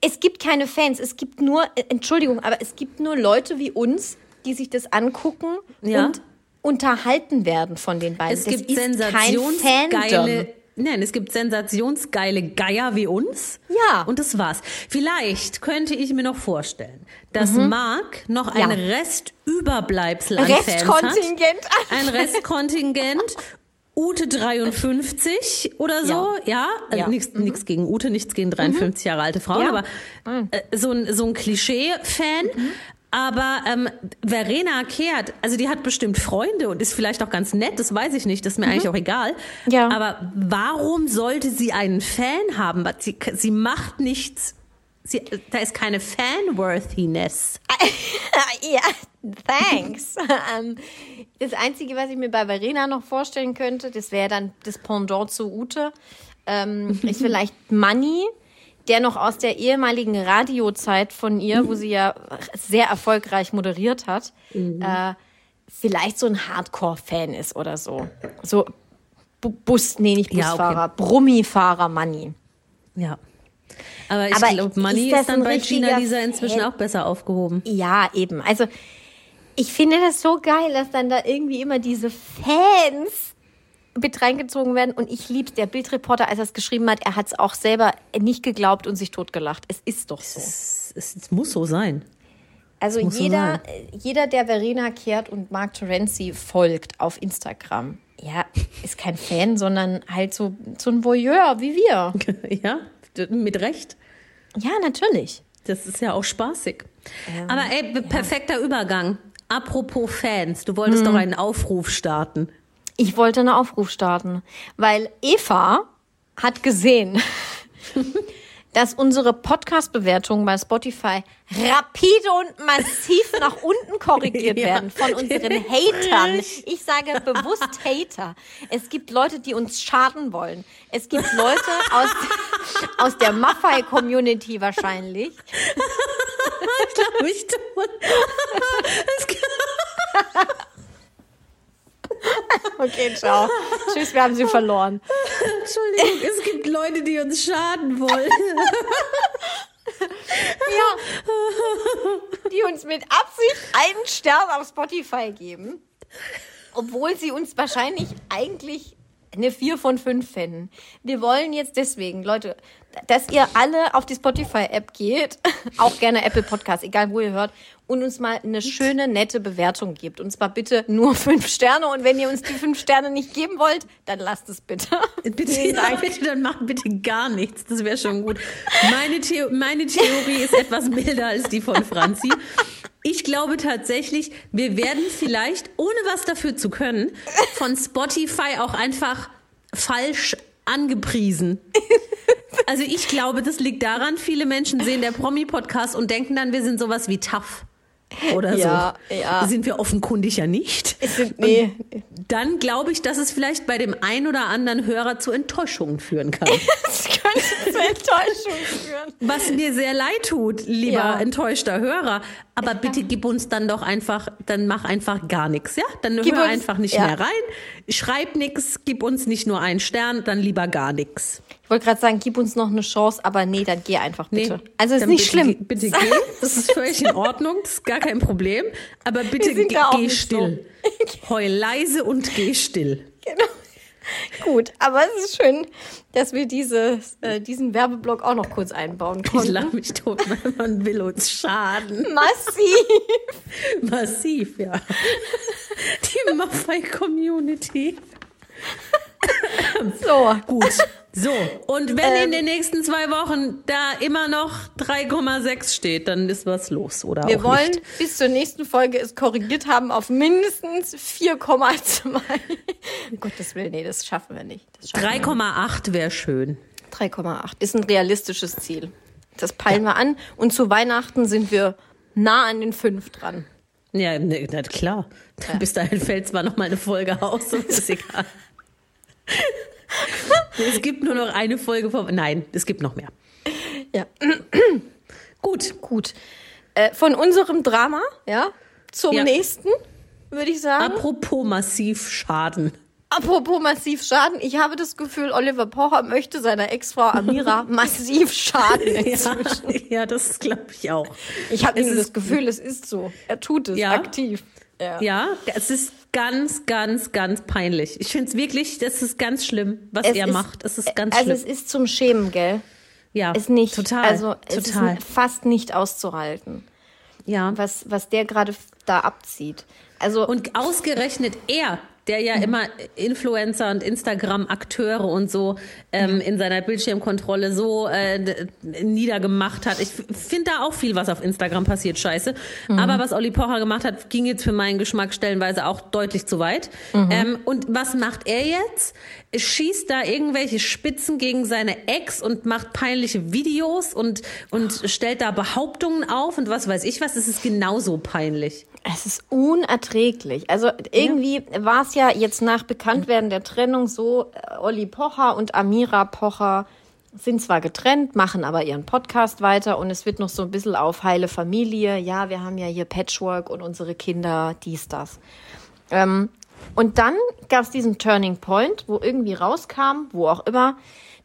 Es gibt keine Fans. Es gibt nur, Entschuldigung, aber es gibt nur Leute wie uns, die sich das angucken Ja. und unterhalten werden von den beiden. Es das gibt sensationsgeile. Nein, es gibt sensationsgeile Geier wie uns. Ja. Und das war's. Vielleicht könnte ich mir noch vorstellen, dass Mark noch Mhm. Ja. ein Restüberbleibsel an. Restkontingent. Ein Restkontingent. Ute 53 oder so, ja. Also Ja. Mhm. Nichts, nichts gegen Ute, nichts gegen 53 Jahre alte Frauen, Ja. aber äh, so ein, so ein Klischee-Fan. Mhm. Aber ähm, Verena Kehrt, also die hat bestimmt Freunde und ist vielleicht auch ganz nett, das weiß ich nicht, das ist mir eigentlich auch egal. Mhm. Ja. Aber warum sollte sie einen Fan haben? Sie, sie macht nichts, sie, da ist keine Fanworthiness. ja, thanks. Ähm, das Einzige, was ich mir bei Verena noch vorstellen könnte, das wäre dann das Pendant zu Ute, ähm, ist vielleicht Money, der noch aus der ehemaligen Radiozeit von ihr, wo sie ja sehr erfolgreich moderiert hat, äh, vielleicht so ein Hardcore-Fan ist oder so. So Bu Bus, nee, nicht Ja, okay. Busfahrer, Brummifahrer Money. Ja. Aber ich glaube, Money ist ist dann bei Gina richtiger Lisa inzwischen Fan? auch besser aufgehoben. Ja, eben. Also ich finde das so geil, dass dann da irgendwie immer diese Fans mit reingezogen werden. Und ich lieb's. Der Bildreporter, als er es geschrieben hat, er hat es auch selber nicht geglaubt und sich totgelacht. Es ist doch so. Es, es, es muss so sein. Also muss so jeder, jeder, der Verena Kehrt und Mark Terenzi folgt auf Instagram, ja, ist kein Fan, sondern halt so, so ein Voyeur wie wir. ja, mit Recht. Ja, natürlich. Das ist ja auch spaßig. Aber ey, perfekter Übergang. Apropos Fans, du wolltest doch einen Aufruf starten. Ich wollte einen Aufruf starten, weil Eva hat gesehen, dass unsere Podcast-Bewertungen bei Spotify rapide und massiv nach unten korrigiert Ja. werden von unseren Hatern. Ich sage bewusst Hater. Es gibt Leute, die uns schaden wollen. Es gibt Leute aus, aus der Maffei-Community wahrscheinlich. Ich glaube, ich tue. Okay, ciao. Tschüss, wir haben sie verloren. Entschuldigung, es gibt Leute, die uns schaden wollen. Ja. Die uns mit Absicht einen Stern auf Spotify geben, obwohl sie uns wahrscheinlich eigentlich eine 4 von 5 fänden. Wir wollen jetzt deswegen, Leute, dass ihr alle auf die Spotify-App geht, auch gerne Apple Podcast, egal wo ihr hört, und uns mal eine schöne, nette Bewertung gebt. Und zwar bitte nur 5 Sterne. Und wenn ihr uns die 5 Sterne nicht geben wollt, dann lasst es bitte. Bitte, ja, bitte, dann macht bitte gar nichts. Das wäre schon gut. Meine, Theo meine Theorie ist etwas milder als die von Franzi. Ich glaube tatsächlich, wir werden vielleicht, ohne was dafür zu können, von Spotify auch einfach falsch angepriesen. Also ich glaube, das liegt daran, viele Menschen sehen der Promi-Podcast und denken dann, wir sind sowas wie tough. Oder Ja, so. ja. Sind wir offenkundig ja nicht. Es sind, nee, Dann glaube ich, dass es vielleicht bei dem ein oder anderen Hörer zu Enttäuschungen führen kann. das könnte zu Enttäuschung führen. Was mir sehr leid tut, lieber Ja. enttäuschter Hörer. Aber bitte gib uns dann doch einfach, dann mach einfach gar nichts, ja? Dann Gib hör uns- einfach nicht mehr rein. Schreib nichts, gib uns nicht nur einen Stern, dann lieber gar nichts. Ich wollte gerade sagen, gib uns noch eine Chance, aber nee, dann geh einfach bitte. also ist nicht bitte, schlimm. Bitte geh, das ist völlig in Ordnung, das ist gar kein Problem. Aber bitte geh, geh still. Heul leise und geh still. Genau. Gut, aber es ist schön, dass wir dieses, äh, diesen Werbeblock auch noch kurz einbauen Ich konnten. lache mich tot, weil man will uns schaden. Massiv. Massiv, ja. Die Maffei-Community. So, Gut. So, und wenn Ähm. in den nächsten zwei Wochen da immer noch 3,6 steht, dann ist was los, oder wir wollen nicht. bis zur nächsten Folge es korrigiert haben auf mindestens 4,2. Um Gottes Willen, nee, das schaffen wir nicht. Das schaffen wir nicht. 3,8 wäre schön. 3,8 ist ein realistisches Ziel. Das peilen wir an und zu Weihnachten sind wir nah an den 5 dran. Ja, ne, na klar. Bis dahin fällt zwar noch mal eine Folge aus, so ist egal. Es gibt nur noch eine Folge vor. Nein, es gibt noch mehr. Ja, Gut. gut. Äh, von unserem Drama, ja, zum Ja. nächsten, würde ich sagen. Apropos massiv Schaden. Apropos massiv Schaden, ich habe das Gefühl, Oliver Pocher möchte seiner Ex-Frau Amira massiv schaden Ja, inzwischen. ja das glaube ich auch. Ich habe das Gefühl, es ist so. Er tut es Ja. aktiv. Ja. Ja, es ist ganz, ganz, ganz peinlich. Ich finde es wirklich, das ist ganz schlimm, was Es er ist- macht. Es ist ganz also schlimm. es ist zum Schämen, gell? ja, Ist nicht. Total. Also es total. ist fast nicht auszuhalten, ja. was, was der gerade da abzieht. Also Und ausgerechnet er, der ja immer Influencer und Instagram-Akteure und so ähm, in seiner Bildschirmkontrolle so äh, niedergemacht hat. Ich finde da auch viel, was auf Instagram passiert, scheiße. Aber was Olli Pocher gemacht hat, ging jetzt für meinen Geschmack stellenweise auch deutlich zu weit. Ähm, und was macht er jetzt? Schießt da irgendwelche Spitzen gegen seine Ex und macht peinliche Videos und, und stellt da Behauptungen auf und was weiß ich was. Es ist genauso peinlich. Es ist unerträglich. Also irgendwie war es ja jetzt nach Bekanntwerden der Trennung so, äh, Olli Pocher und Amira Pocher sind zwar getrennt, machen aber ihren Podcast weiter und es wird noch so ein bisschen auf heile Familie. Ja, wir haben ja hier Patchwork und unsere Kinder, dies, das. Ähm, und dann gab es diesen Turning Point, wo irgendwie rauskam, wo auch immer,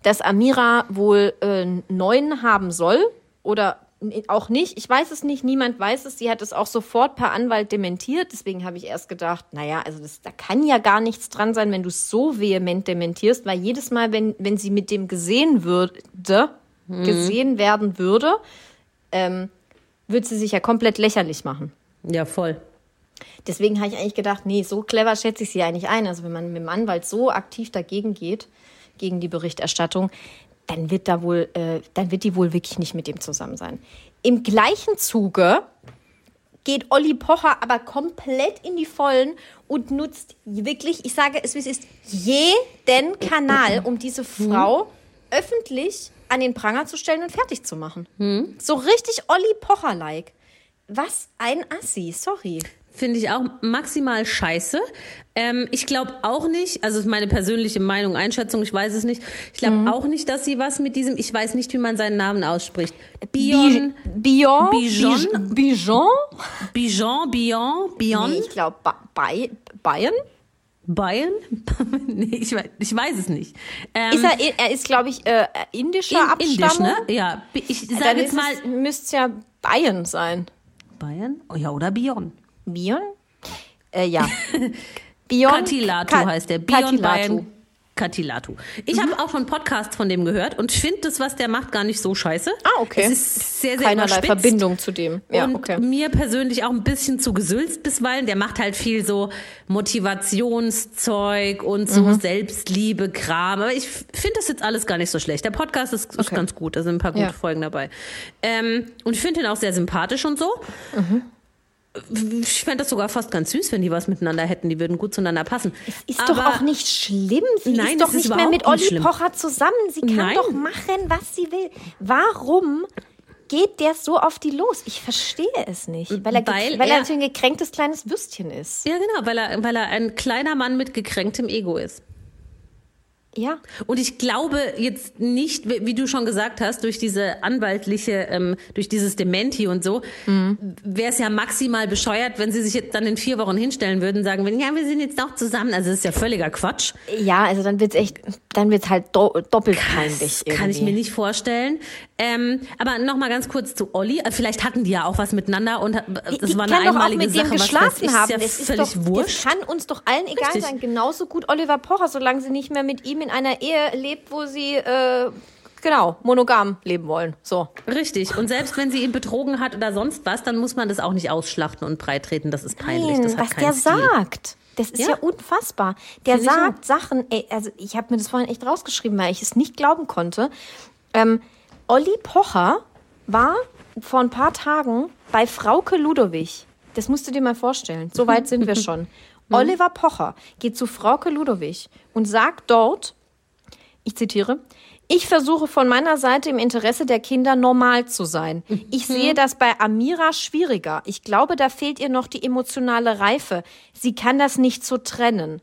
dass Amira wohl äh, einen neuen haben soll oder auch nicht. Ich weiß es nicht, niemand weiß es. Sie hat es auch sofort per Anwalt dementiert. Deswegen habe ich erst gedacht, naja, also das, da kann ja gar nichts dran sein, wenn du es so vehement dementierst, weil jedes Mal, wenn, wenn sie mit dem gesehen würde, gesehen werden würde, ähm, würde sie sich ja komplett lächerlich machen. Ja, voll. Deswegen habe ich eigentlich gedacht, nee, so clever schätze ich sie eigentlich ein. Also wenn man mit dem Anwalt so aktiv dagegen geht, gegen die Berichterstattung, dann wird da wohl, äh, dann wird die wohl wirklich nicht mit ihm zusammen sein. Im gleichen Zuge geht Olli Pocher aber komplett in die Vollen und nutzt wirklich, ich sage es wie es ist, jeden Kanal, um diese Frau öffentlich an den Pranger zu stellen und fertig zu machen. So richtig Olli Pocher-like. Was ein Assi, sorry. Finde ich auch maximal scheiße. Ähm, ich glaube auch nicht, also ist meine persönliche Meinung, Einschätzung, ich weiß es nicht. Ich glaube Mhm. auch nicht, dass sie was mit diesem, ich weiß nicht, wie man seinen Namen ausspricht. Bion, Bion? Bijon? Bijon? Bijon, Bion, Bion, Nee, ich glaube ba Bay Bayern. Bayern? nee, ich weiß, ich weiß es nicht. Ähm, Ist er, er ist, glaube ich, äh, indischer in- indisch, Abstammung. ne? Ja, ich sage jetzt mal müsste es ja Bayern sein. Bayern? Oh ja, oder Bion. Bion? Äh, ja. Bion. Katilatu Ka- heißt der. Bion Katilatu. Bayern Katilatu. Ich habe auch schon Podcasts von dem gehört und finde das, was der macht, gar nicht so scheiße. Ah, okay. Es ist sehr, sehr Keinerlei. Verbindung zu dem. Ja, und okay. mir persönlich auch ein bisschen zu gesülzt bisweilen. Der macht halt viel so Motivationszeug und so Mhm. Selbstliebe, Kram. Aber ich finde das jetzt alles gar nicht so schlecht. Der Podcast ist, ist Okay. ganz gut. Da sind ein paar gute Ja. Folgen dabei. Ähm, und ich finde ihn auch sehr sympathisch und so. Mhm. Ich fände das sogar fast ganz süß, wenn die was miteinander hätten. Die würden gut zueinander passen. Ist Aber doch auch nicht schlimm. Sie Nein, ist doch das ist nicht mehr mit nicht Olli schlimm. Pocher zusammen. Sie kann Nein. doch machen, was sie will. Warum geht der so auf die los? Ich verstehe es nicht. Weil er, Weil weil er er- natürlich ein gekränktes kleines Würstchen ist. Ja, genau, weil er, weil er ein kleiner Mann mit gekränktem Ego ist. Ja. Und ich glaube jetzt nicht, wie du schon gesagt hast, durch diese anwaltliche, ähm, durch dieses Dementi und so, wäre es ja maximal bescheuert, wenn sie sich jetzt dann in vier Wochen hinstellen würden und sagen, würden, ja, wir sind jetzt noch zusammen. Also das ist ja völliger Quatsch. Ja, also dann wird's echt, dann wird's halt do doppelt peinlich. Das kann ich irgendwie. mir nicht vorstellen. Ähm, aber noch mal ganz kurz zu Olli. Äh, Vielleicht hatten die ja auch was miteinander und das die war eine kann doch auch einmalige mit Sache. dem geschlafen haben. Ist ja das ist völlig doch, wurscht. Das kann uns doch allen egal Richtig. sein. Genauso gut Oliver Pocher, solange sie nicht mehr mit ihm in einer Ehe lebt, wo sie äh, genau monogam leben wollen. So. Richtig. Und selbst wenn sie ihn betrogen hat oder sonst was, dann muss man das auch nicht ausschlachten und breitreten. Das ist peinlich. Nein, das hat was der Stil. sagt. Das ist ja, Ja. unfassbar. Der ich sagt Sachen, ey, also ich habe mir das vorhin echt rausgeschrieben, weil ich es nicht glauben konnte. Ähm, Olli Pocher war vor ein paar Tagen bei Frauke Ludowig. Das musst du dir mal vorstellen. So weit sind wir schon. Oliver Pocher geht zu Frauke Ludowig und sagt dort, ich zitiere, ich versuche von meiner Seite im Interesse der Kinder normal zu sein. Ich sehe das bei Amira schwieriger. Ich glaube, da fehlt ihr noch die emotionale Reife. Sie kann das nicht so trennen.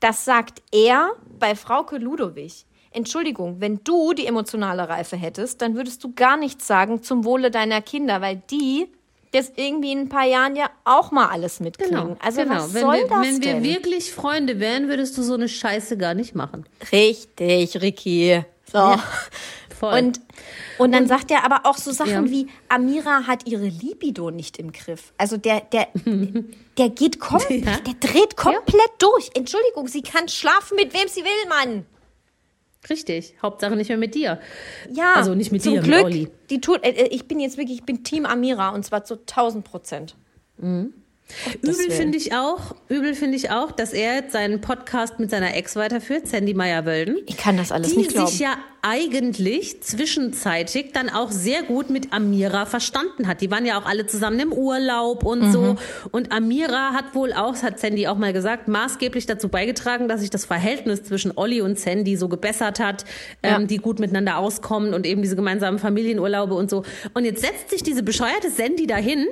Das sagt er bei Frauke Ludowig. Entschuldigung, wenn du die emotionale Reife hättest, dann würdest du gar nichts sagen zum Wohle deiner Kinder, weil die das irgendwie in ein paar Jahren ja auch mal alles mitkriegen. Genau, also genau. was wenn soll wir, das wenn denn? wir wirklich Freunde wären, würdest du so eine Scheiße gar nicht machen. Richtig, Ricky. So. Voll. Und, und dann sagt er aber auch so Sachen Ja. wie, Amira hat ihre Libido nicht im Griff. Also der, der, der geht komplett, Ja. der dreht komplett durch. Entschuldigung, sie kann schlafen mit wem sie will, Mann. Richtig. Hauptsache nicht mehr mit dir. Ja, Also nicht mit zum dir, mit Glück. Olli. Die tut, äh, äh, ich bin jetzt wirklich, ich bin Team Amira und zwar zu 1000 Prozent. Übel finde ich auch, übel finde ich auch, dass er jetzt seinen Podcast mit seiner Ex weiterführt, Sandy Meyer-Wölden. Ich kann das alles die nicht glauben. sich ja eigentlich zwischenzeitig dann auch sehr gut mit Amira verstanden hat. Die waren ja auch alle zusammen im Urlaub und Mhm. so. Und Amira hat wohl auch, das hat Sandy auch mal gesagt, maßgeblich dazu beigetragen, dass sich das Verhältnis zwischen Olli und Sandy so gebessert hat, Ja. ähm, die gut miteinander auskommen und eben diese gemeinsamen Familienurlaube und so. Und jetzt setzt sich diese bescheuerte Sandy dahin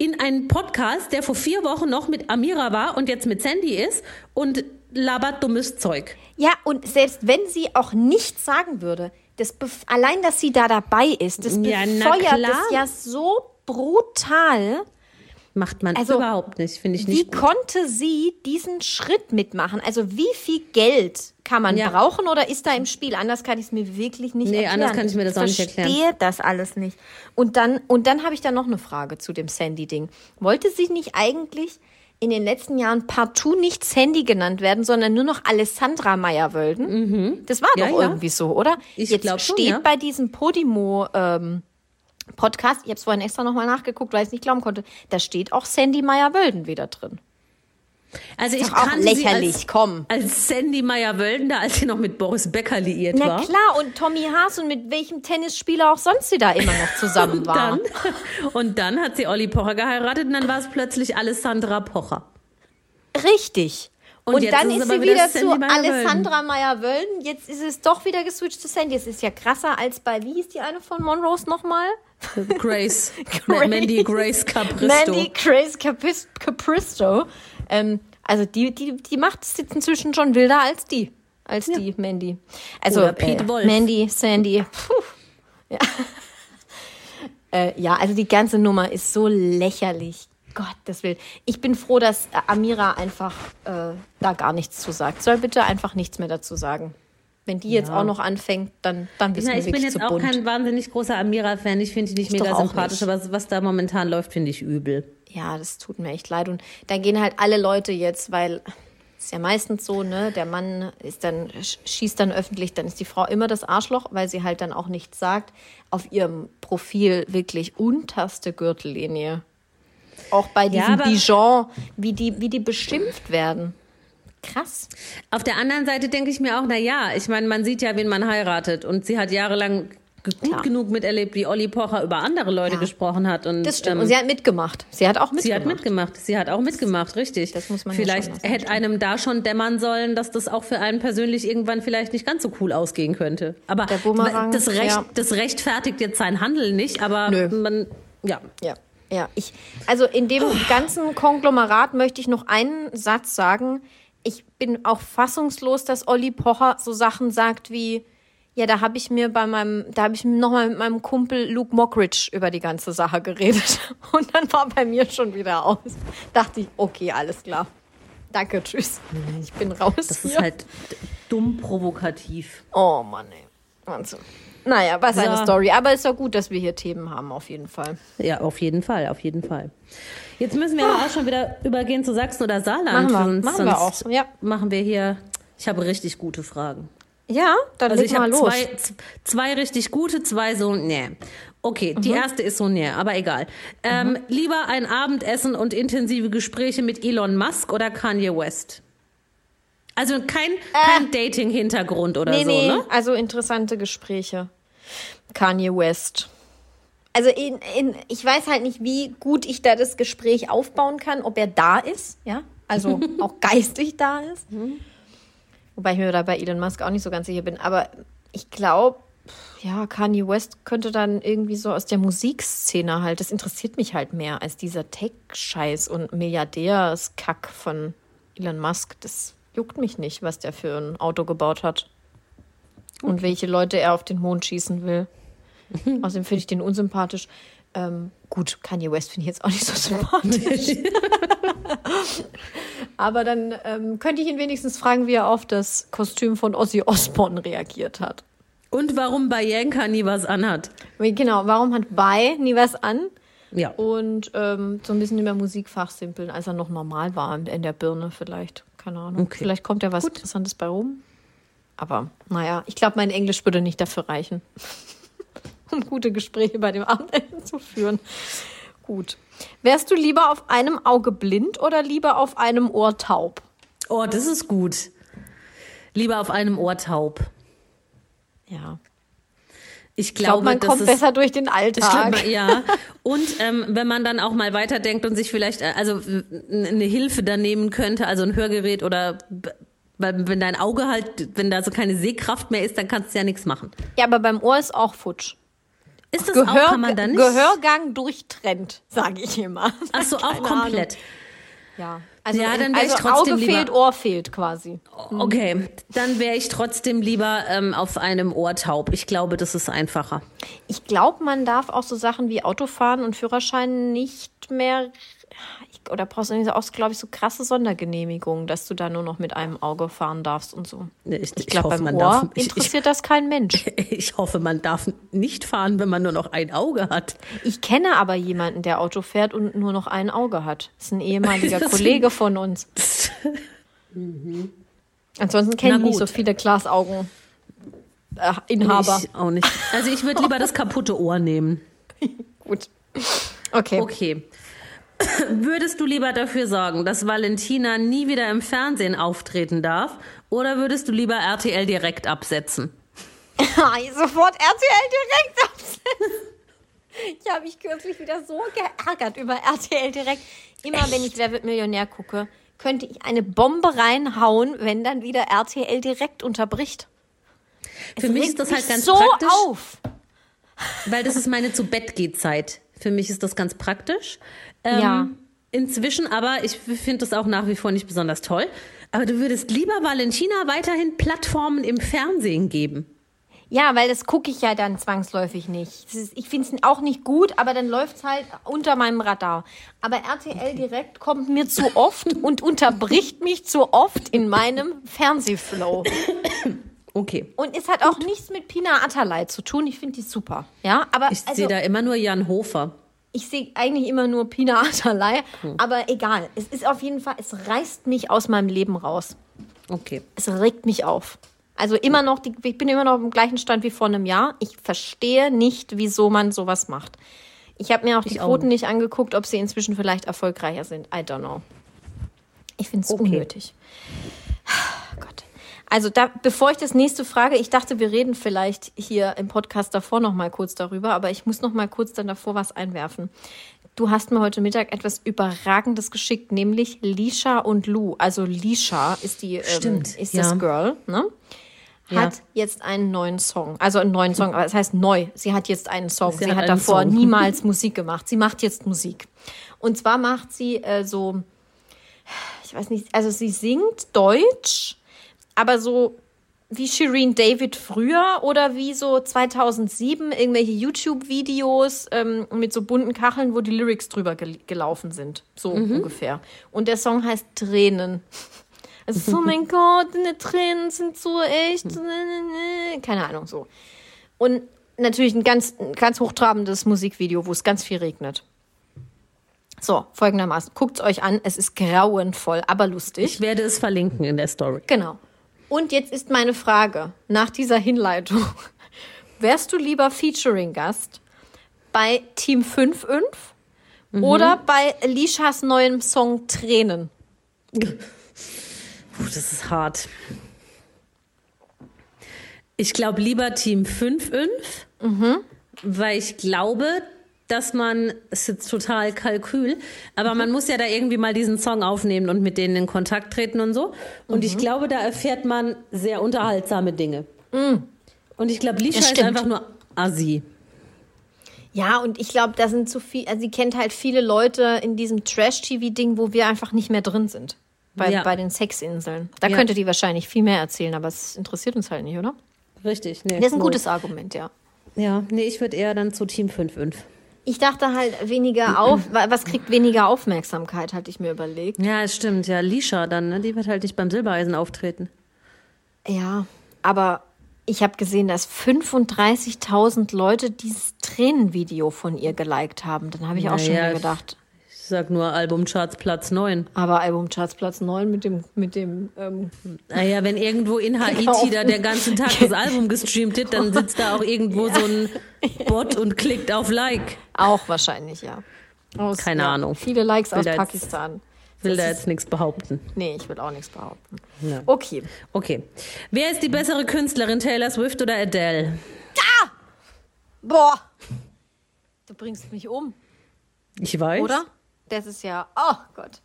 in einen Podcast, der vor vier Wochen noch mit Amira war und jetzt mit Sandy ist und labert dummes Zeug. Ja, und selbst wenn sie auch nichts sagen würde, das allein, dass sie da dabei ist, das Ja, befeuert klar. es ja so brutal. Macht man Also, überhaupt nicht, finde ich Wie nicht. gut. konnte sie diesen Schritt mitmachen? Also wie viel Geld kann man Ja. brauchen oder ist da im Spiel? Anders kann ich es mir wirklich nicht Nee, erklären. anders kann ich mir das auch nicht erklären. verstehe das alles nicht. Und dann, und dann habe ich da noch eine Frage zu dem Sandy-Ding. Wollte sie nicht eigentlich in den letzten Jahren partout nicht Sandy genannt werden, sondern nur noch Alessandra Meyer-Wölden? Das war Mhm. Ja, doch ja. irgendwie so, oder? Ich Jetzt schon, steht ja. bei diesem Podimo ähm, Podcast, ich habe es vorhin extra nochmal nachgeguckt, weil ich es nicht glauben konnte, da steht auch Sandy Meyer-Wölden wieder drin. Also ich auch kannte lächerlich, sie als, komm. als Sandy Meyer-Wölden, da als sie noch mit Boris Becker liiert Na war. klar, und Tommy Haas und mit welchem Tennisspieler auch sonst sie da immer noch zusammen war. Dann, und dann hat sie Olli Pocher geheiratet und dann war es plötzlich Alessandra Pocher. Richtig. Und Und, jetzt dann ist ist sie wieder wieder zu Meyer-Wölden. Alessandra Meyer-Wölden. Jetzt ist es doch wieder geswitcht zu Sandy. Es ist ja krasser als bei, wie hieß die eine von Monrose nochmal? Grace. Grace. Mandy Grace Capristo. Mandy Grace Capis Capristo. Ähm, also die, die, die macht es jetzt inzwischen schon wilder als die. Als die Mandy. Also Oder Pete äh, Wolf. Mandy, Sandy. Puh. Ja. äh, ja, also die ganze Nummer ist so lächerlich. Gottes Willen. Ich bin froh, dass Amira einfach äh, da gar nichts zu sagt. Soll bitte einfach nichts mehr dazu sagen. Wenn die jetzt auch noch anfängt, dann, dann wissen Na, wir ich bin wirklich jetzt zu auch bunt. kein wahnsinnig großer Amira-Fan. Ich finde die nicht Ich mega sympathisch, nicht. aber was, da momentan läuft, finde ich übel. Ja, das tut mir echt leid. Und da gehen halt alle Leute jetzt, weil es ist ja meistens so, ne, der Mann ist dann, sch- schießt dann öffentlich, dann ist die Frau immer das Arschloch, weil sie halt dann auch nichts sagt. Auf ihrem Profil wirklich unterste Gürtellinie. Auch bei Ja, diesem aber- Dijon, wie die, wie die beschimpft werden. Krass. Auf der anderen Seite denke ich mir auch, na ja, ich meine, man sieht ja, wen man heiratet. Und sie hat jahrelang gut Klar. genug miterlebt, wie Olli Pocher über andere Leute Ja. gesprochen hat. Und, Das stimmt. ähm, und sie hat mitgemacht. Sie hat auch mitgemacht. Sie hat mitgemacht. Sie hat auch mitgemacht, richtig. das muss man ja Vielleicht lassen, hätte einem da schon dämmern sollen, dass das auch für einen persönlich irgendwann vielleicht nicht ganz so cool ausgehen könnte. Aber das, Recht, ja. das rechtfertigt jetzt sein Handeln nicht, aber Nö. man, ja. Ja, ja. Ich, also in dem ganzen Konglomerat möchte ich noch einen Satz sagen. Ich bin auch fassungslos, dass Olli Pocher so Sachen sagt wie, ja, da habe ich mir bei meinem, da habe ich nochmal mit meinem Kumpel Luke Mockridge über die ganze Sache geredet. Und dann war bei mir schon wieder aus. Dachte ich, okay, alles klar. Danke, tschüss. Ich bin raus. Das hier. ist halt dumm provokativ. Oh Mann, ey. Wahnsinn. Naja, was eine So. Story. Aber ist doch gut, dass wir hier Themen haben, auf jeden Fall. Ja, auf jeden Fall, auf jeden Fall. Jetzt müssen wir aber auch schon wieder übergehen zu Sachsen oder Saarland. Machen wir, machen wir auch, ja. Machen wir hier. Ich habe richtig gute Fragen. Ja, dann Also ich mal habe los. zwei, zwei richtig gute, zwei so, nee. Okay, die erste ist so, nee, aber egal. Ähm, Lieber ein Abendessen und intensive Gespräche mit Elon Musk oder Kanye West? Also kein, kein Dating-Hintergrund oder Nee, so, nee, ne? also interessante Gespräche. Kanye West. Also in, in, ich weiß halt nicht, wie gut ich da das Gespräch aufbauen kann, ob er da ist, ja, also auch geistig da ist. Wobei ich mir da bei Elon Musk auch nicht so ganz sicher bin. Aber ich glaube, ja, Kanye West könnte dann irgendwie so aus der Musikszene halt, das interessiert mich halt mehr als dieser Tech-Scheiß und Milliardärskack von Elon Musk. Das juckt mich nicht, was der für ein Auto gebaut hat. Und welche Leute er auf den Mond schießen will. Außerdem finde ich den unsympathisch. Ähm, gut, Kanye West finde ich jetzt auch nicht so sympathisch. Aber dann ähm, könnte ich ihn wenigstens fragen, wie er auf das Kostüm von Ozzy Osbourne reagiert hat. Und warum bei Yanka nie was anhat? Genau, warum hat Bai nie was an? Ja. Und ähm, so ein bisschen über Musikfach simpeln, als er noch normal war in der Birne vielleicht. Keine Ahnung. Okay. Vielleicht kommt ja was Interessantes bei rum. Aber naja, ich glaube, mein Englisch würde nicht dafür reichen, um gute Gespräche bei dem Abendessen zu führen. Gut. Wärst du lieber auf einem Auge blind oder lieber auf einem Ohr taub? Oh, das ist gut. Lieber auf einem Ohr taub. Ja. Ich Ich glaube, glaube, man kommt besser durch den Alltag. glaube, ja. Und ähm, wenn man dann auch mal weiterdenkt und sich vielleicht äh, also eine Hilfe dann nehmen könnte, also ein Hörgerät oder weil wenn dein Auge halt, wenn da so keine Sehkraft mehr ist, dann kannst du ja nichts machen. Ja, aber beim Ohr ist auch futsch. Ist das Gehör, auch, kann man nicht? Gehörgang durchtrennt, sage ich immer. Ach so, auch komplett. Ja, also, Ja, dann wär also ich trotzdem Auge lieber- fehlt, Ohr fehlt quasi. Okay, dann wäre ich trotzdem lieber ähm, auf einem Ohr taub. Ich glaube, das ist einfacher. Ich glaube, man darf auch so Sachen wie Autofahren und Führerschein nicht mehr. Ich, oder brauchst du auch, glaube ich, so krasse Sondergenehmigungen, dass du da nur noch mit einem Auge fahren darfst und so. Ich, Ich glaube, beim man Ohr darf, ich, ich, interessiert das kein Mensch. ich hoffe, man darf nicht fahren, wenn man nur noch ein Auge hat. Ich kenne aber jemanden, der Auto fährt und nur noch ein Auge hat. Das ist ein ehemaliger Kollege von uns. Ansonsten kenne ich nicht so viele Glasaugen. Äh, Inhaber. Ich auch nicht. Also ich würde lieber das kaputte Ohr nehmen. Gut. Okay. Okay. Würdest du lieber dafür sorgen, dass Valentina nie wieder im Fernsehen auftreten darf? Oder würdest du lieber RTL direkt absetzen? Sofort RTL direkt absetzen. Ich habe mich kürzlich wieder so geärgert über RTL direkt. Immer wenn ich Wer wird Millionär gucke, könnte ich eine Bombe reinhauen, wenn dann wieder RTL direkt unterbricht. Für Es mich ist das halt ganz so praktisch, auf. weil das ist meine zu Bett Zeit. Für mich ist das ganz praktisch. Ähm, Ja. Inzwischen aber, ich finde das auch nach wie vor nicht besonders toll. Aber du würdest lieber Valentina weiterhin Plattformen im Fernsehen geben. Ja, weil das gucke ich ja dann zwangsläufig nicht. Ist, ich finde es auch nicht gut, aber dann läuft es halt unter meinem Radar. Aber RTL direkt kommt mir zu oft und unterbricht mich zu oft in meinem Fernsehflow. Okay. Und es hat auch nichts mit Pina Atalay zu tun. Ich finde die super. Ja, aber Ich also, sehe da immer nur Jan Hofer. Ich sehe eigentlich immer nur Pina Atalay. Aber egal. Es ist auf jeden Fall, es reißt mich aus meinem Leben raus. Okay. Es regt mich auf. Also immer noch, die, ich bin immer noch im gleichen Stand wie vor einem Jahr. Ich verstehe nicht, wieso man sowas macht. Ich habe mir auch die auch Quoten nicht angeguckt, ob sie inzwischen vielleicht erfolgreicher sind. I don't know. Ich finde es Okay. unnötig. Gott. Also da, bevor ich das nächste frage, ich dachte, wir reden vielleicht hier im Podcast davor noch mal kurz darüber, aber ich muss noch mal kurz dann davor was einwerfen. Du hast mir heute Mittag etwas Überragendes geschickt, nämlich Lisha und Lou. Also Lisha ist die, ähm, Stimmt, ist ja. das Girl, ne? Hat Ja. jetzt einen neuen Song. Also einen neuen Song, aber es heißt neu. Sie hat jetzt einen Song. Sie Sie, hat davor Song. niemals Musik gemacht. Sie macht jetzt Musik. Und zwar macht sie äh, so, ich weiß nicht, also sie singt Deutsch, aber so wie Shireen David früher oder wie so 2007 irgendwelche YouTube-Videos ähm, mit so bunten Kacheln, wo die Lyrics drüber gel gelaufen sind. So ungefähr. Und der Song heißt Tränen. Also, oh mein Gott, deine Tränen sind so echt. Keine Ahnung, so. Und natürlich ein ganz, ein ganz hochtrabendes Musikvideo, wo es ganz viel regnet. So, folgendermaßen. Guckt's euch an. Es ist grauenvoll, aber lustig. Ich werde es verlinken in der Story. Genau. Und jetzt ist meine Frage nach dieser Hinleitung. Wärst du lieber Featuring-Gast bei Team 5-5 oder bei Lishas neuem Song Tränen? Puh, das ist hart. Ich glaube lieber Team 5-5, weil ich glaube, dass man, es ist jetzt total Kalkül, aber man muss ja da irgendwie mal diesen Song aufnehmen und mit denen in Kontakt treten und so. Und ich glaube, da erfährt man sehr unterhaltsame Dinge. Und ich glaube, Lisha Das ist einfach nur Assi. Ja, und ich glaube, da sind zu viel, also sie kennt halt viele Leute in diesem Trash-TV-Ding, wo wir einfach nicht mehr drin sind. Bei, Ja. bei den Sexinseln. Da Ja. könnte die wahrscheinlich viel mehr erzählen, aber es interessiert uns halt nicht, oder? Richtig, nee. Das ist ein gutes Argument, ja. Ja, nee, ich würde eher dann zu Team 5-5. Ich dachte halt weniger auf, wa- was kriegt weniger Aufmerksamkeit, hatte ich mir überlegt. Ja, es stimmt. Ja, Lisha dann, ne? die wird halt nicht beim Silbereisen auftreten. Ja, aber ich habe gesehen, dass 35.000 Leute dieses Tränenvideo von ihr geliked haben. Dann habe ich auch schon Naja, gedacht, sag nur Albumcharts Platz 9. aber Albumcharts Platz 9 mit dem, mit dem, ähm, Naja, wenn irgendwo in Haiti Genau. da der ganze Tag das Album gestreamt wird, dann sitzt da auch irgendwo so ein Bot und klickt auf Like. auch wahrscheinlich, ja. Aus, Keine ja, Ahnung. Viele Likes Will aus da jetzt- Pakistan. Will Das da jetzt nichts behaupten. Nee, ich will auch nichts behaupten. Ja. Okay. Okay. Wer ist die bessere Künstlerin, Taylor Swift oder Adele? Boah. Du bringst mich um, Ich weiß. oder? Das ist ja, oh Gott.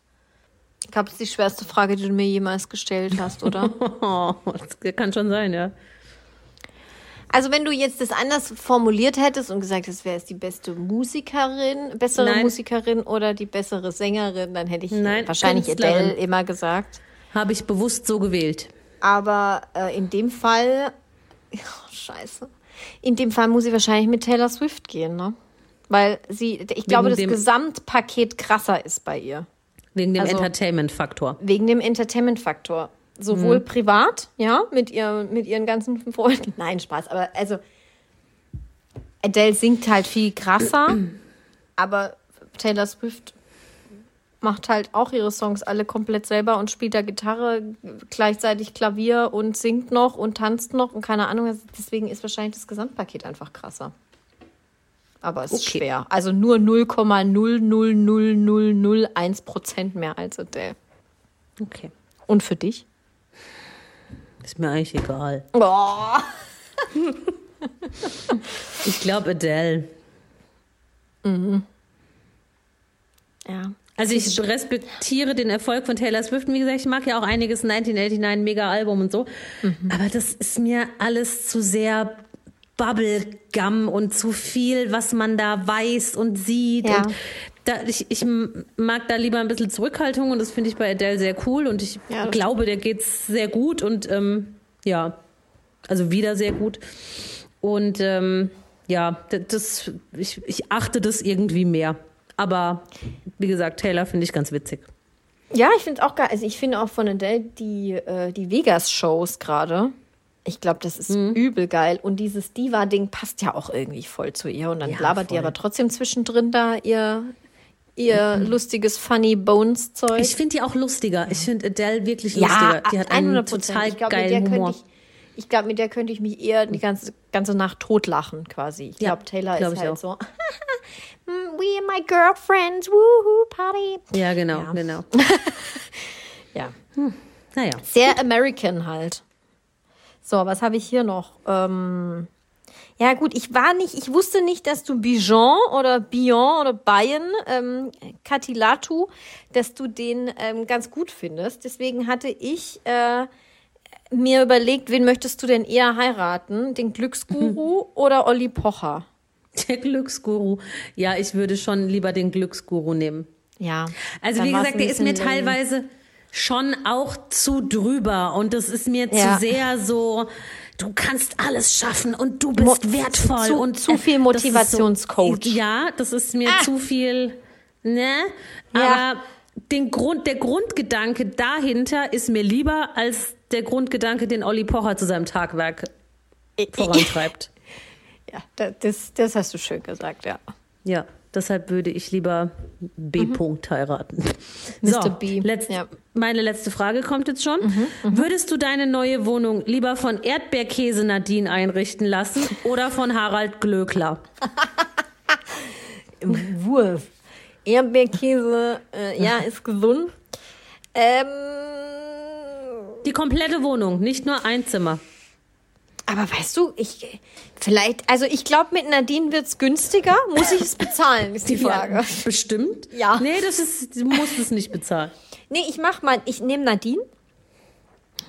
Ich glaube, das ist die schwerste Frage, die du mir jemals gestellt hast, oder? Das kann schon sein, ja. Also wenn du jetzt das anders formuliert hättest und gesagt hättest, wer ist die beste Musikerin, bessere Nein. Musikerin oder die bessere Sängerin, dann hätte ich Nein, wahrscheinlich Künstlerin. Adele immer gesagt. Habe ich bewusst so gewählt. Aber äh, in dem Fall, oh, scheiße, in dem Fall muss ich wahrscheinlich mit Taylor Swift gehen, ne? Weil sie, ich glaube, das Gesamtpaket krasser ist bei ihr. Wegen dem Also- Entertainment-Faktor. Wegen dem Entertainment-Faktor. Sowohl privat, ja, mit, ihr, mit ihren ganzen Freunden. Nein, Spaß. Aber also, Adele singt halt viel krasser, aber Taylor Swift macht halt auch ihre Songs alle komplett selber und spielt da Gitarre, gleichzeitig Klavier und singt noch und tanzt noch und keine Ahnung. Also Deswegen ist wahrscheinlich das Gesamtpaket einfach krasser. Aber es ist Okay. schwer. Also nur 0,00001 Prozent mehr als Adele. Okay. Und für dich? Ist mir eigentlich egal. Oh. Ich glaube Adele. Ja. Also ich respektiere den Erfolg von Taylor Swift. Wie gesagt, ich mag ja auch einiges 1989 Mega-Album und so. Aber das ist mir alles zu sehr Bubblegum und zu viel, was man da weiß und sieht. Ja. Und da, ich, ich mag da lieber ein bisschen Zurückhaltung und das finde ich bei Adele sehr cool und ich Ja, glaube, der geht's sehr gut und ähm, ja, also wieder sehr gut. Und ähm, ja, das, ich, ich achte das irgendwie mehr. Aber wie gesagt, Taylor finde ich ganz witzig. Ja, ich finde es auch geil. Also ich finde auch von Adele die, äh, die Vegas-Shows gerade. Ich glaube, das ist übel geil. Und dieses Diva-Ding passt ja auch irgendwie voll zu ihr. Und dann Ja, labert die aber trotzdem zwischendrin da ihr, ihr lustiges Funny Bones-Zeug. Ich finde die auch lustiger. Ich finde Adele wirklich ja, lustiger. Die hat einen 100%. total ich glaub, geilen Humor. Ich, ich glaube, mit der könnte ich mich eher die ganze, ganze Nacht totlachen quasi. Ich Ja, glaube, Taylor glaub ist halt auch. so. "Mm, We and my girlfriends, woohoo, party. Ja, genau, Ja. genau. Ja. Naja, Sehr American halt. So, was habe ich hier noch? Ähm, ja gut, ich war nicht, ich wusste nicht, dass du Bijon oder Bion oder Bayern, ähm, Katilatu, dass du den ähm, ganz gut findest. Deswegen hatte ich äh, mir überlegt, wen möchtest du denn eher heiraten? Den Glücksguru oder Olli Pocher? Der Glücksguru. Ja, ich würde schon lieber den Glücksguru nehmen. Ja. Also wie gesagt, der ist mir teilweise schon auch zu drüber und das ist mir Ja. zu sehr so, du kannst alles schaffen und du Mo- bist wertvoll zu- und zu viel Motivationscoach. So, ja, das ist mir Ah. zu viel, ne? Ja. Aber den Grund, der Grundgedanke dahinter ist mir lieber als der Grundgedanke, den Olli Pocher zu seinem Tagwerk vorantreibt. Ja, da- das, das hast du schön gesagt, ja. Ja, deshalb würde ich lieber B. -Punkt heiraten. Mr. So, B, letz- ja. meine letzte Frage kommt jetzt schon. Würdest du deine neue Wohnung lieber von Erdbeerkäse Nadine einrichten lassen oder von Harald Glöckler? Wurf. Erdbeerkäse, äh, ja, ist gesund. Ähm, Die komplette Wohnung, nicht nur ein Zimmer. Aber weißt du, ich vielleicht, also ich glaube, mit Nadine wird's günstiger. Muss ich es bezahlen, ist die Frage. Ja, bestimmt. Ja. Nee, das ist, du musst es nicht bezahlen. Nee, ich mach mal, ich nehme Nadine.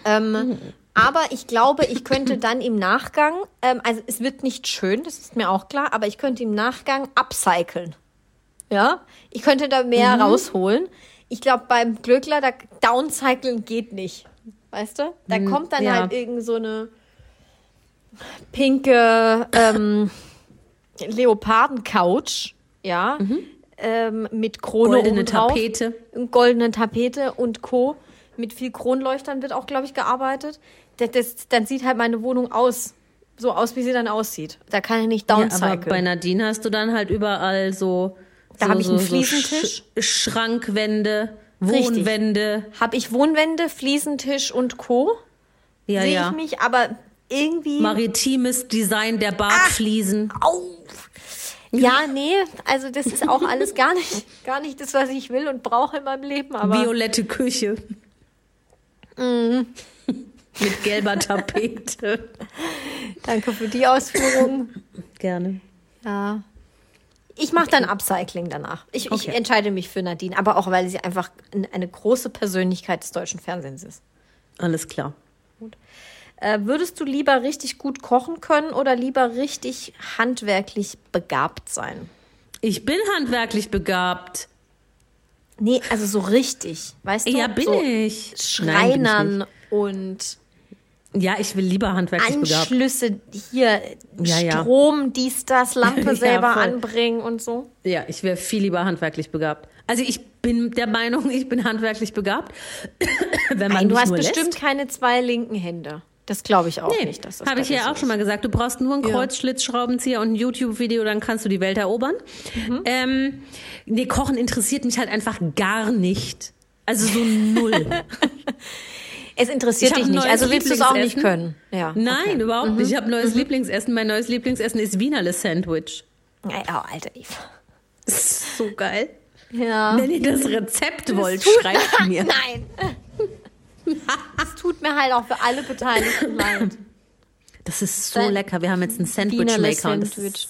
Ähm, aber ich glaube, ich könnte dann im Nachgang, ähm, also es wird nicht schön, das ist mir auch klar, aber ich könnte im Nachgang upcyclen. Ja, ich könnte da mehr rausholen. Ich glaube, beim Glöckler, da downcyclen geht nicht. Weißt du? Da kommt dann ja. halt irgend so eine pinke ähm, Leoparden-Couch, ja, ähm, mit Krone Goldene obendrauf Tapete. goldene Tapete und Co. Mit viel Kronleuchtern wird auch, glaube ich, gearbeitet. Das, das, dann sieht halt meine Wohnung aus. So aus, wie sie dann aussieht. Da kann ich nicht Ja, aber bei Nadine hast du dann halt überall so. Da so, hab ich einen so Fliesentisch. Sch Schrankwände. Wohnwände. Habe ich Wohnwände, Fliesentisch und Co. Ja, Sehe ja. ich mich, aber irgendwie. Maritimes Design der Badfliesen. Au! Ja, nee, also das ist auch alles gar nicht, gar nicht das, was ich will und brauche in meinem Leben. Aber Violette Küche. Mhm. Mit gelber Tapete. danke für die Ausführung. Gerne. Ja. Ich mache dann Upcycling danach. Ich, ich Okay. entscheide mich für Nadine, aber auch, weil sie einfach ein- eine große Persönlichkeit des deutschen Fernsehens ist. Alles klar. Äh, würdest du lieber richtig gut kochen können oder lieber richtig handwerklich begabt sein? Ich bin handwerklich begabt. Nee, also so richtig, weißt du? Ja, bin so ich. Nein, bin ich Schreinern und. Ja, ich will lieber handwerklich begabt. Anschlüsse hier, Ja, ja. Strom, dies, das, Lampe Ja, selber voll. anbringen und so. Ja, ich wäre viel lieber handwerklich begabt. Also ich bin der Meinung, ich bin handwerklich begabt. Wenn man Nein, du hast bestimmt lässt. keine zwei linken Hände. Das glaube ich auch Nee, nicht. Das habe ich ja auch schon mal gesagt. Du brauchst nur einen Ja. Kreuzschlitzschraubenzieher und ein YouTube-Video, dann kannst du die Welt erobern. Mhm. Ähm, nee, Kochen interessiert mich halt einfach gar nicht. Also so null. Es interessiert dich nicht. Also willst du es auch nicht können? Ja. Nein, okay. Mhm. überhaupt nicht. Ich habe neues Lieblingsessen. Mein neues Lieblingsessen ist Wienerle Sandwich. Ey, Oh, Alter, Eva. Ist so geil. Ja. Wenn ihr das Rezept wollt, schreibt mir. Nein. Es tut mir halt auch für alle Beteiligten leid. Das ist so lecker. Wir haben jetzt einen Sandwich-Maker Sandwich.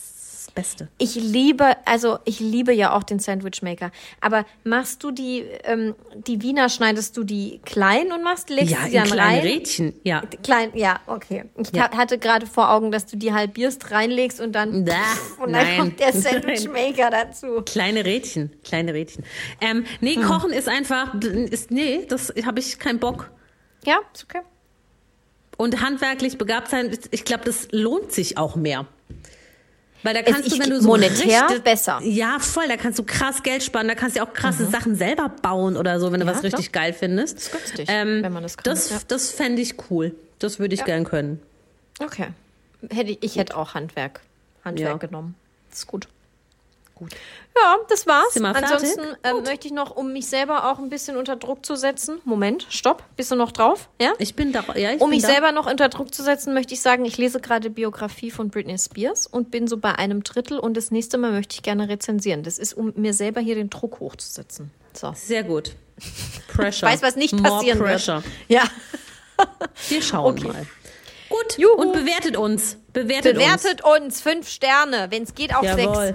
Beste. Ich liebe, also ich liebe ja auch den Sandwichmaker. Aber machst du die, ähm, die Wiener, schneidest du die klein und machst, legst Ja, sie dann kleine rein? Rädchen. Ja. Klein, ja, okay. Ich Ja. ha- hatte gerade vor Augen, dass du die halbierst, reinlegst und dann, Da, und dann nein. kommt der Sandwichmaker dazu. Kleine Rädchen, kleine Rädchen. Ähm, nee, Hm. Kochen ist einfach, ist, nee, das habe ich keinen Bock. Ja, ist okay. Und handwerklich begabt sein, ich glaube, das lohnt sich auch mehr. Weil da Es- kannst ich- du, wenn du so monetär richtig, besser. Ja, voll, da kannst du krass Geld sparen, da kannst du auch krasse Sachen selber bauen oder so, wenn du Ja, was richtig geil findest. ist günstig, ähm, wenn man das kann, Das, ja. das fände ich cool. Das würde ich gern können. Okay. Hätte ich, ich hätte auch Handwerk, Handwerk Ja. genommen. Das ist gut. Gut. Ja, das war's. Ansonsten ähm, möchte ich noch, um mich selber auch ein bisschen unter Druck zu setzen. Moment, stopp. Bist du noch drauf? Ja? Ich bin da, ja, ich Um mich da. selber noch unter Druck zu setzen, möchte ich sagen, ich lese gerade Biografie von Britney Spears und bin so bei einem Drittel und das nächste Mal möchte ich gerne rezensieren. Das ist, um mir selber hier den Druck hochzusetzen. So. Sehr gut. Pressure. Ich weiß, was nicht More passieren pressure. wird. Ja. Wir schauen Okay. mal. Gut. Juhu. Und bewertet uns. Bewertet, Bewertet uns fünf Sterne, wenn es geht auf Jawohl. sechs.